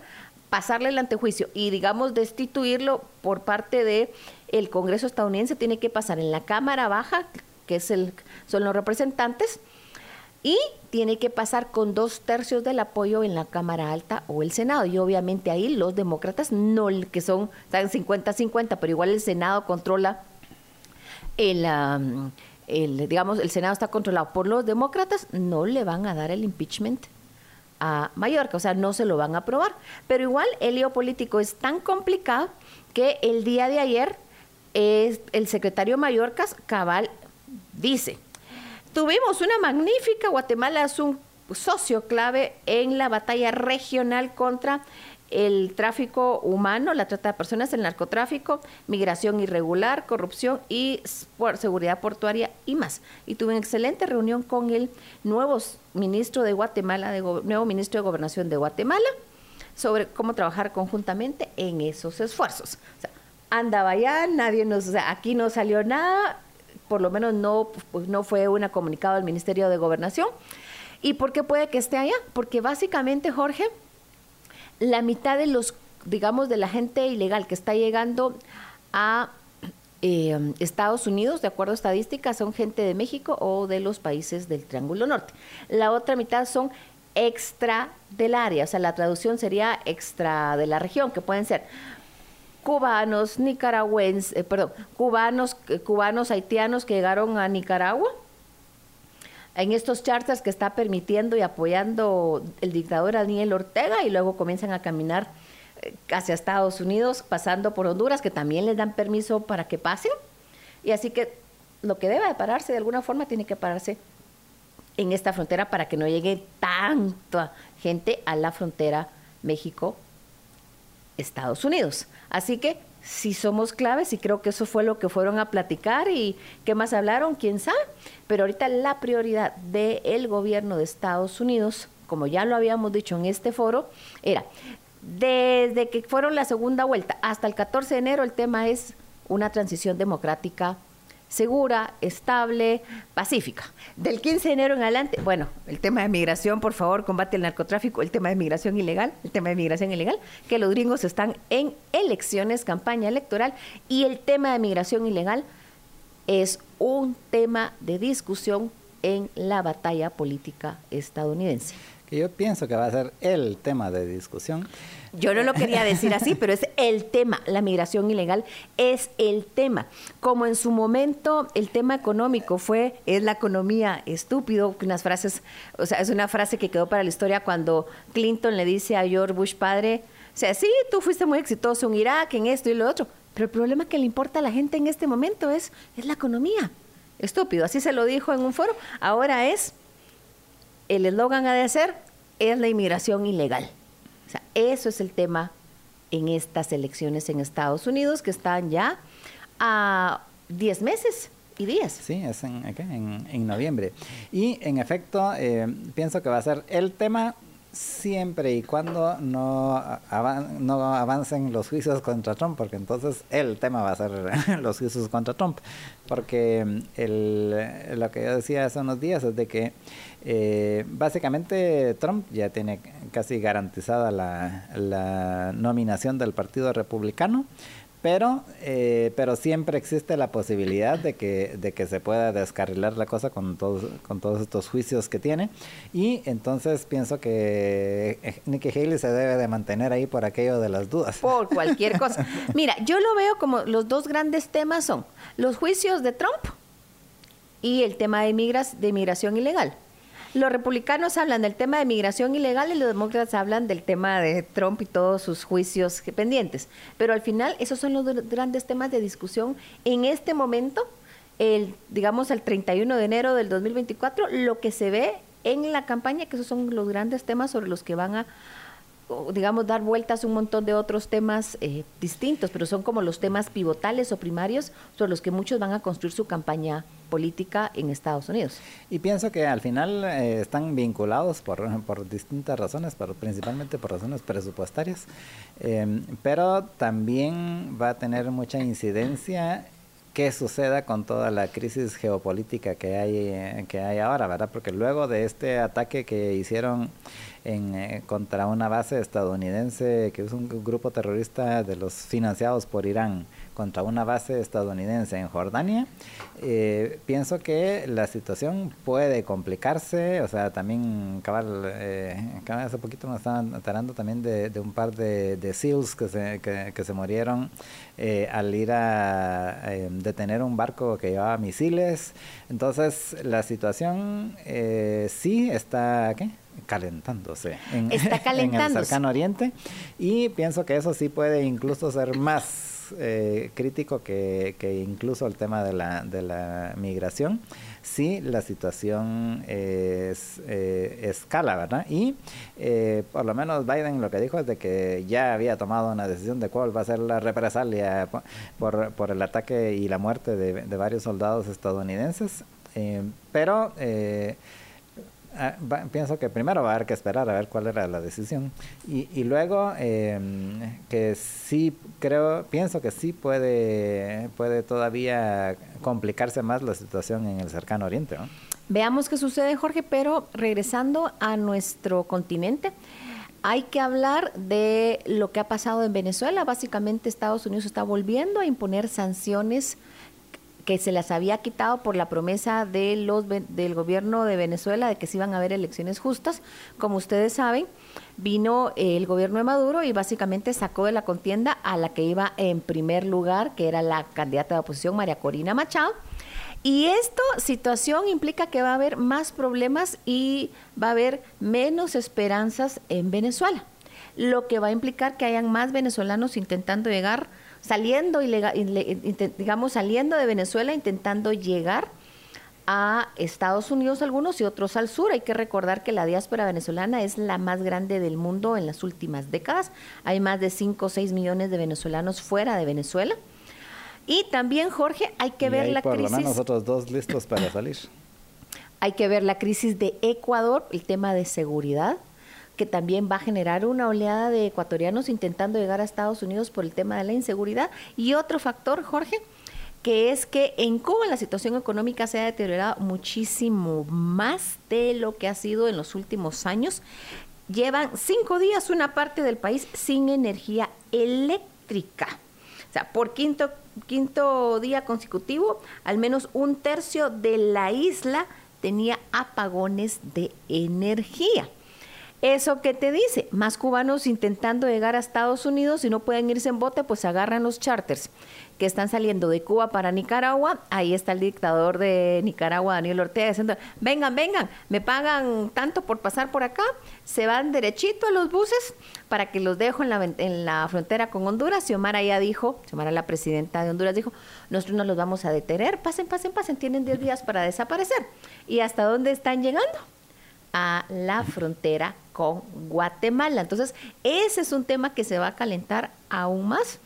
pasarle el antejuicio y, digamos, destituirlo por parte de el Congreso estadounidense, tiene que pasar en la Cámara Baja, que es el, son los representantes, y tiene que pasar con dos tercios del apoyo en la Cámara Alta o el Senado. Y obviamente ahí los demócratas, no que son, están 50-50, pero igual el Senado controla el, el, digamos, el Senado está controlado por los demócratas, no le van a dar el impeachment a Mallorca, o sea, no se lo van a aprobar. Pero igual el lío político es tan complicado que el día de ayer es, el secretario Mallorcas, Cabal, dice, Tuvimos una magnífica, Guatemala es un socio clave en la batalla regional contra el tráfico humano, la trata de personas, el narcotráfico, migración irregular, corrupción y seguridad portuaria y más. Y tuve una excelente reunión con el nuevo ministro de Guatemala, de, nuevo ministro de Gobernación de Guatemala, sobre cómo trabajar conjuntamente en esos esfuerzos. Andaba allá, nadie nos, aquí no salió nada, por lo menos no, pues, no fue una comunicado al Ministerio de Gobernación. ¿Y por qué puede que esté allá? Porque básicamente, Jorge, la mitad de los, digamos, de la gente ilegal que está llegando a eh, Estados Unidos, de acuerdo a estadísticas, son gente de México o de los países del Triángulo Norte. La otra mitad son extra del área, o sea, la traducción sería extra de la región, que pueden ser cubanos, nicaragüenses, eh, perdón, cubanos, eh, cubanos haitianos que llegaron a Nicaragua en estos charters que está permitiendo y apoyando el dictador Daniel Ortega y luego comienzan a caminar eh, hacia Estados Unidos, pasando por Honduras, que también les dan permiso para que pasen. Y así que lo que debe de pararse de alguna forma tiene que pararse en esta frontera para que no llegue tanta gente a la frontera México Estados Unidos. Así que si somos claves y creo que eso fue lo que fueron a platicar y qué más hablaron, quién sabe. Pero ahorita la prioridad del gobierno de Estados Unidos, como ya lo habíamos dicho en este foro, era desde que fueron la segunda vuelta hasta el 14 de enero el tema es una transición democrática segura, estable, pacífica. Del 15 de enero en adelante, bueno, el tema de migración, por favor, combate el narcotráfico, el tema de migración ilegal, el tema de migración ilegal, que los gringos están en elecciones, campaña electoral, y el tema de migración ilegal es un tema de discusión en la batalla política estadounidense. Que yo pienso que va a ser el tema de discusión. Yo no lo quería decir así, pero es el tema. La migración ilegal es el tema. Como en su momento el tema económico fue, es la economía estúpido, unas frases, o sea, es una frase que quedó para la historia cuando Clinton le dice a George Bush padre, o sea, sí, tú fuiste muy exitoso en Irak, en esto y lo otro, pero el problema que le importa a la gente en este momento es, es la economía. Estúpido, así se lo dijo en un foro. Ahora es, el eslogan ha de ser, es la inmigración ilegal eso es el tema en estas elecciones en Estados Unidos que están ya a 10 meses y días. Sí, es en, en, noviembre. Y en efecto, eh, pienso que va a ser el tema siempre y cuando no, no avancen los juicios contra Trump, porque entonces el tema va a ser los juicios contra Trump. Porque mm, el, lo que yo decía hace unos días es de que eh, básicamente Trump ya tiene casi garantizada la, la nominación del Partido Republicano pero eh, pero siempre existe la posibilidad de que de que se pueda descarrilar la cosa con todos con todos estos juicios que tiene. Y entonces pienso que eh, Nikki Haley se debe de mantener ahí por aquello de las dudas. Por cualquier cosa. Mira yo lo veo como los dos grandes temas son los juicios de Trump y el tema de migras de migración ilegal Los republicanos hablan del tema de migración ilegal y los demócratas hablan del tema de Trump y todos sus juicios pendientes. Pero al final, esos son los grandes temas de discusión en este momento, el, digamos, el 31 de enero del 2024, lo que se ve en la campaña, que esos son los grandes temas sobre los que van a digamos, dar vueltas un montón de otros temas eh, distintos, pero son como los temas pivotales o primarios sobre los que muchos van a construir su campaña política en Estados Unidos. Y pienso que al final eh, están vinculados por, por distintas razones, pero principalmente por razones presupuestarias, em, pero también va a tener mucha incidencia qué suceda con toda la crisis geopolítica que hay, eh, que hay ahora, ¿verdad? Porque luego de este ataque que hicieron en, eh, contra una base estadounidense, que es un grupo terrorista de los financiados por Irán, contra una base estadounidense en Jordania, eh, pienso que la situación puede complicarse, o sea, también cabal, eh, hace poquito me estaban enterando también de, un par de, de SEALs que se, que, se murieron eh, al ir a detener un barco que llevaba misiles, entonces la situación sí está, ¿qué? calentándose en, Está calentándose. en el cercano oriente y pienso que eso sí puede incluso ser más eh, crítico que, incluso el tema de la, de la migración, si la situación es, eh, escala, ¿verdad? Y eh, por lo menos Biden lo que dijo es de que ya había tomado una decisión de cuál va a ser la represalia por, por el ataque y la muerte de, de varios soldados estadounidenses. pero Ah, pienso que primero va a haber que esperar a ver cuál era la decisión. Y, y luego em, que sí creo pienso que sí puede puede todavía complicarse más la situación en el cercano oriente veamos qué sucede Jorge pero regresando a nuestro continente hay que hablar de lo que ha pasado en Venezuela. Básicamente Estados Unidos está volviendo a imponer sanciones que se las había quitado por la promesa de los, del gobierno de Venezuela de que se iban a haber elecciones justas. Como ustedes saben, vino el gobierno de Maduro y básicamente sacó de la contienda a la que iba en primer lugar, que era la candidata de oposición María Corina Machado. Y esta situación implica que va a haber más problemas y va a haber menos esperanzas en Venezuela, lo que va a implicar que hayan más venezolanos intentando llegar saliendo, digamos, saliendo de Venezuela, intentando llegar a Estados Unidos algunos y otros al sur. Hay que recordar que la diáspora venezolana es la más grande del mundo en las últimas décadas. Hay más de 5 o 6 millones de venezolanos fuera de Venezuela. Y también, Jorge, hay que ver la por crisis. Lo menos otros dos listos para salir. Hay que ver la crisis de Ecuador, el tema de seguridad, que también va a generar una oleada de ecuatorianos intentando llegar a Estados Unidos por el tema de la inseguridad. Y otro factor, Jorge, que es que en Cuba la situación económica se ha deteriorado muchísimo más de lo que ha sido en los últimos años. Llevan cinco días una parte del país sin energía eléctrica. O sea, por quinto, quinto día consecutivo, al menos un tercio de la isla tenía apagones de energía. ¿Eso qué te dice? Más cubanos intentando llegar a Estados Unidos y no pueden irse en bote, pues agarran los charters que están saliendo de Cuba para Nicaragua. Ahí está el dictador de Nicaragua, Daniel Ortega, diciendo, vengan, vengan, me pagan tanto por pasar por acá, se van derechito a los buses para que los dejo en la, en la frontera con Honduras. Xiomara ya dijo, Xiomara la presidenta de Honduras dijo, nosotros no los vamos a detener, pasen, pasen, pasen, tienen 10 días para desaparecer. ¿Y hasta dónde están llegando? A la frontera con Guatemala. Entonces, ese es un tema que se va a calentar aún más.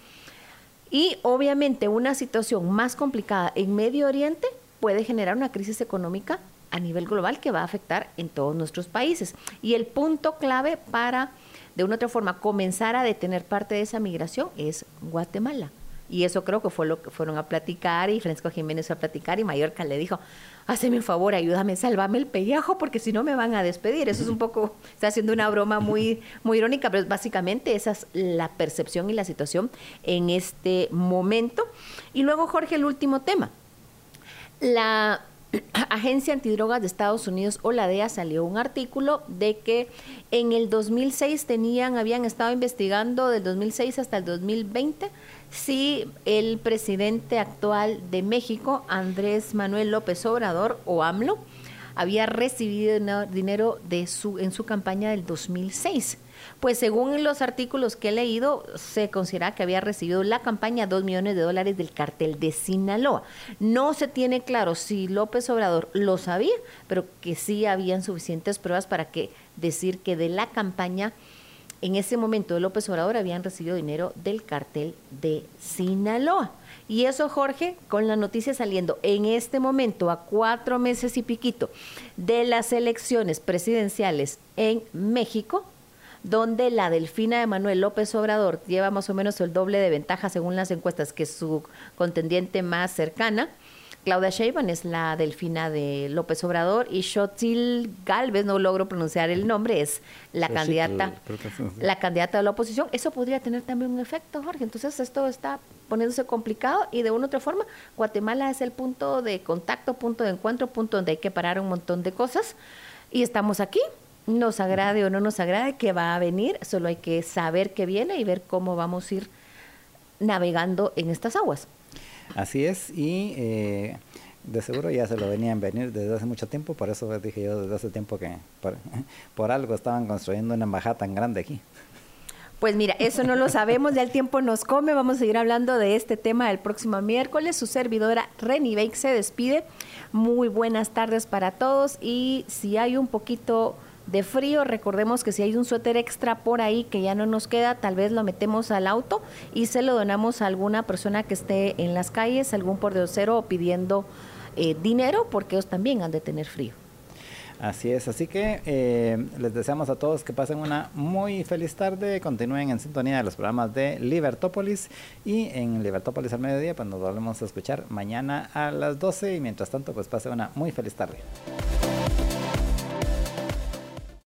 Y obviamente una situación más complicada en Medio Oriente puede generar una crisis económica a nivel global que va a afectar en todos nuestros países. Y el punto clave para, de una otra forma, comenzar a detener parte de esa migración es Guatemala. Y eso creo que fue lo que fueron a platicar y Francisco Jiménez fue a platicar y Mallorca le dijo, hazme un favor, ayúdame, sálvame el pellejo porque si no me van a despedir. Eso es un poco, está haciendo una broma muy, muy irónica, pero básicamente esa es la percepción y la situación en este momento. Y luego, Jorge, el último tema. La Agencia Antidrogas de Estados Unidos o la DEA salió un artículo de que en el 2006 tenían, habían estado investigando del 2006 hasta el 2020 si el presidente actual de México, Andrés Manuel López Obrador o AMLO, había recibido dinero de su, en su campaña del 2006. Pues según los artículos que he leído, se considera que había recibido la campaña 2 millones de dólares del cartel de Sinaloa. No se tiene claro si López Obrador lo sabía, pero que sí habían suficientes pruebas para que decir que de la campaña en ese momento de López Obrador habían recibido dinero del cartel de Sinaloa. Y eso, Jorge, con la noticia saliendo en este momento a cuatro meses y piquito de las elecciones presidenciales en México, donde la delfina de Manuel López Obrador lleva más o menos el doble de ventaja según las encuestas que su contendiente más cercana. Claudia Sheinbaum es la delfina de López Obrador y Xochitl Galvez, no logro pronunciar el nombre, es la candidata la candidata de la oposición. Eso podría tener también un efecto, Jorge. Entonces esto está poniéndose complicado y de una u otra forma Guatemala es el punto de contacto, punto de encuentro, punto donde hay que parar un montón de cosas y estamos aquí. Nos agrade o no nos agrade que va a venir, solo hay que saber que viene y ver cómo vamos a ir navegando en estas aguas. Así es, y eh, de seguro ya se lo venían venir desde hace mucho tiempo, por eso dije yo desde hace tiempo que por, algo estaban construyendo una embajada tan grande aquí. Pues mira, eso no lo sabemos, ya el tiempo nos come, vamos a seguir hablando de este tema el próximo miércoles. Su servidora Reni Bake se despide. Muy buenas tardes para todos y si hay un poquito de frío. Recordemos que si hay un suéter extra por ahí que ya no nos queda, tal vez lo metemos al auto y se lo donamos a alguna persona que esté en las calles, algún pordiosero pidiendo eh, dinero, porque ellos también han de tener frío. Así es, así que eh, les deseamos a todos que pasen una muy feliz tarde, continúen en sintonía de los programas de Libertópolis y en Libertópolis al mediodía, pues nos volvemos a escuchar mañana a las 12 y mientras tanto pues pasen una muy feliz tarde.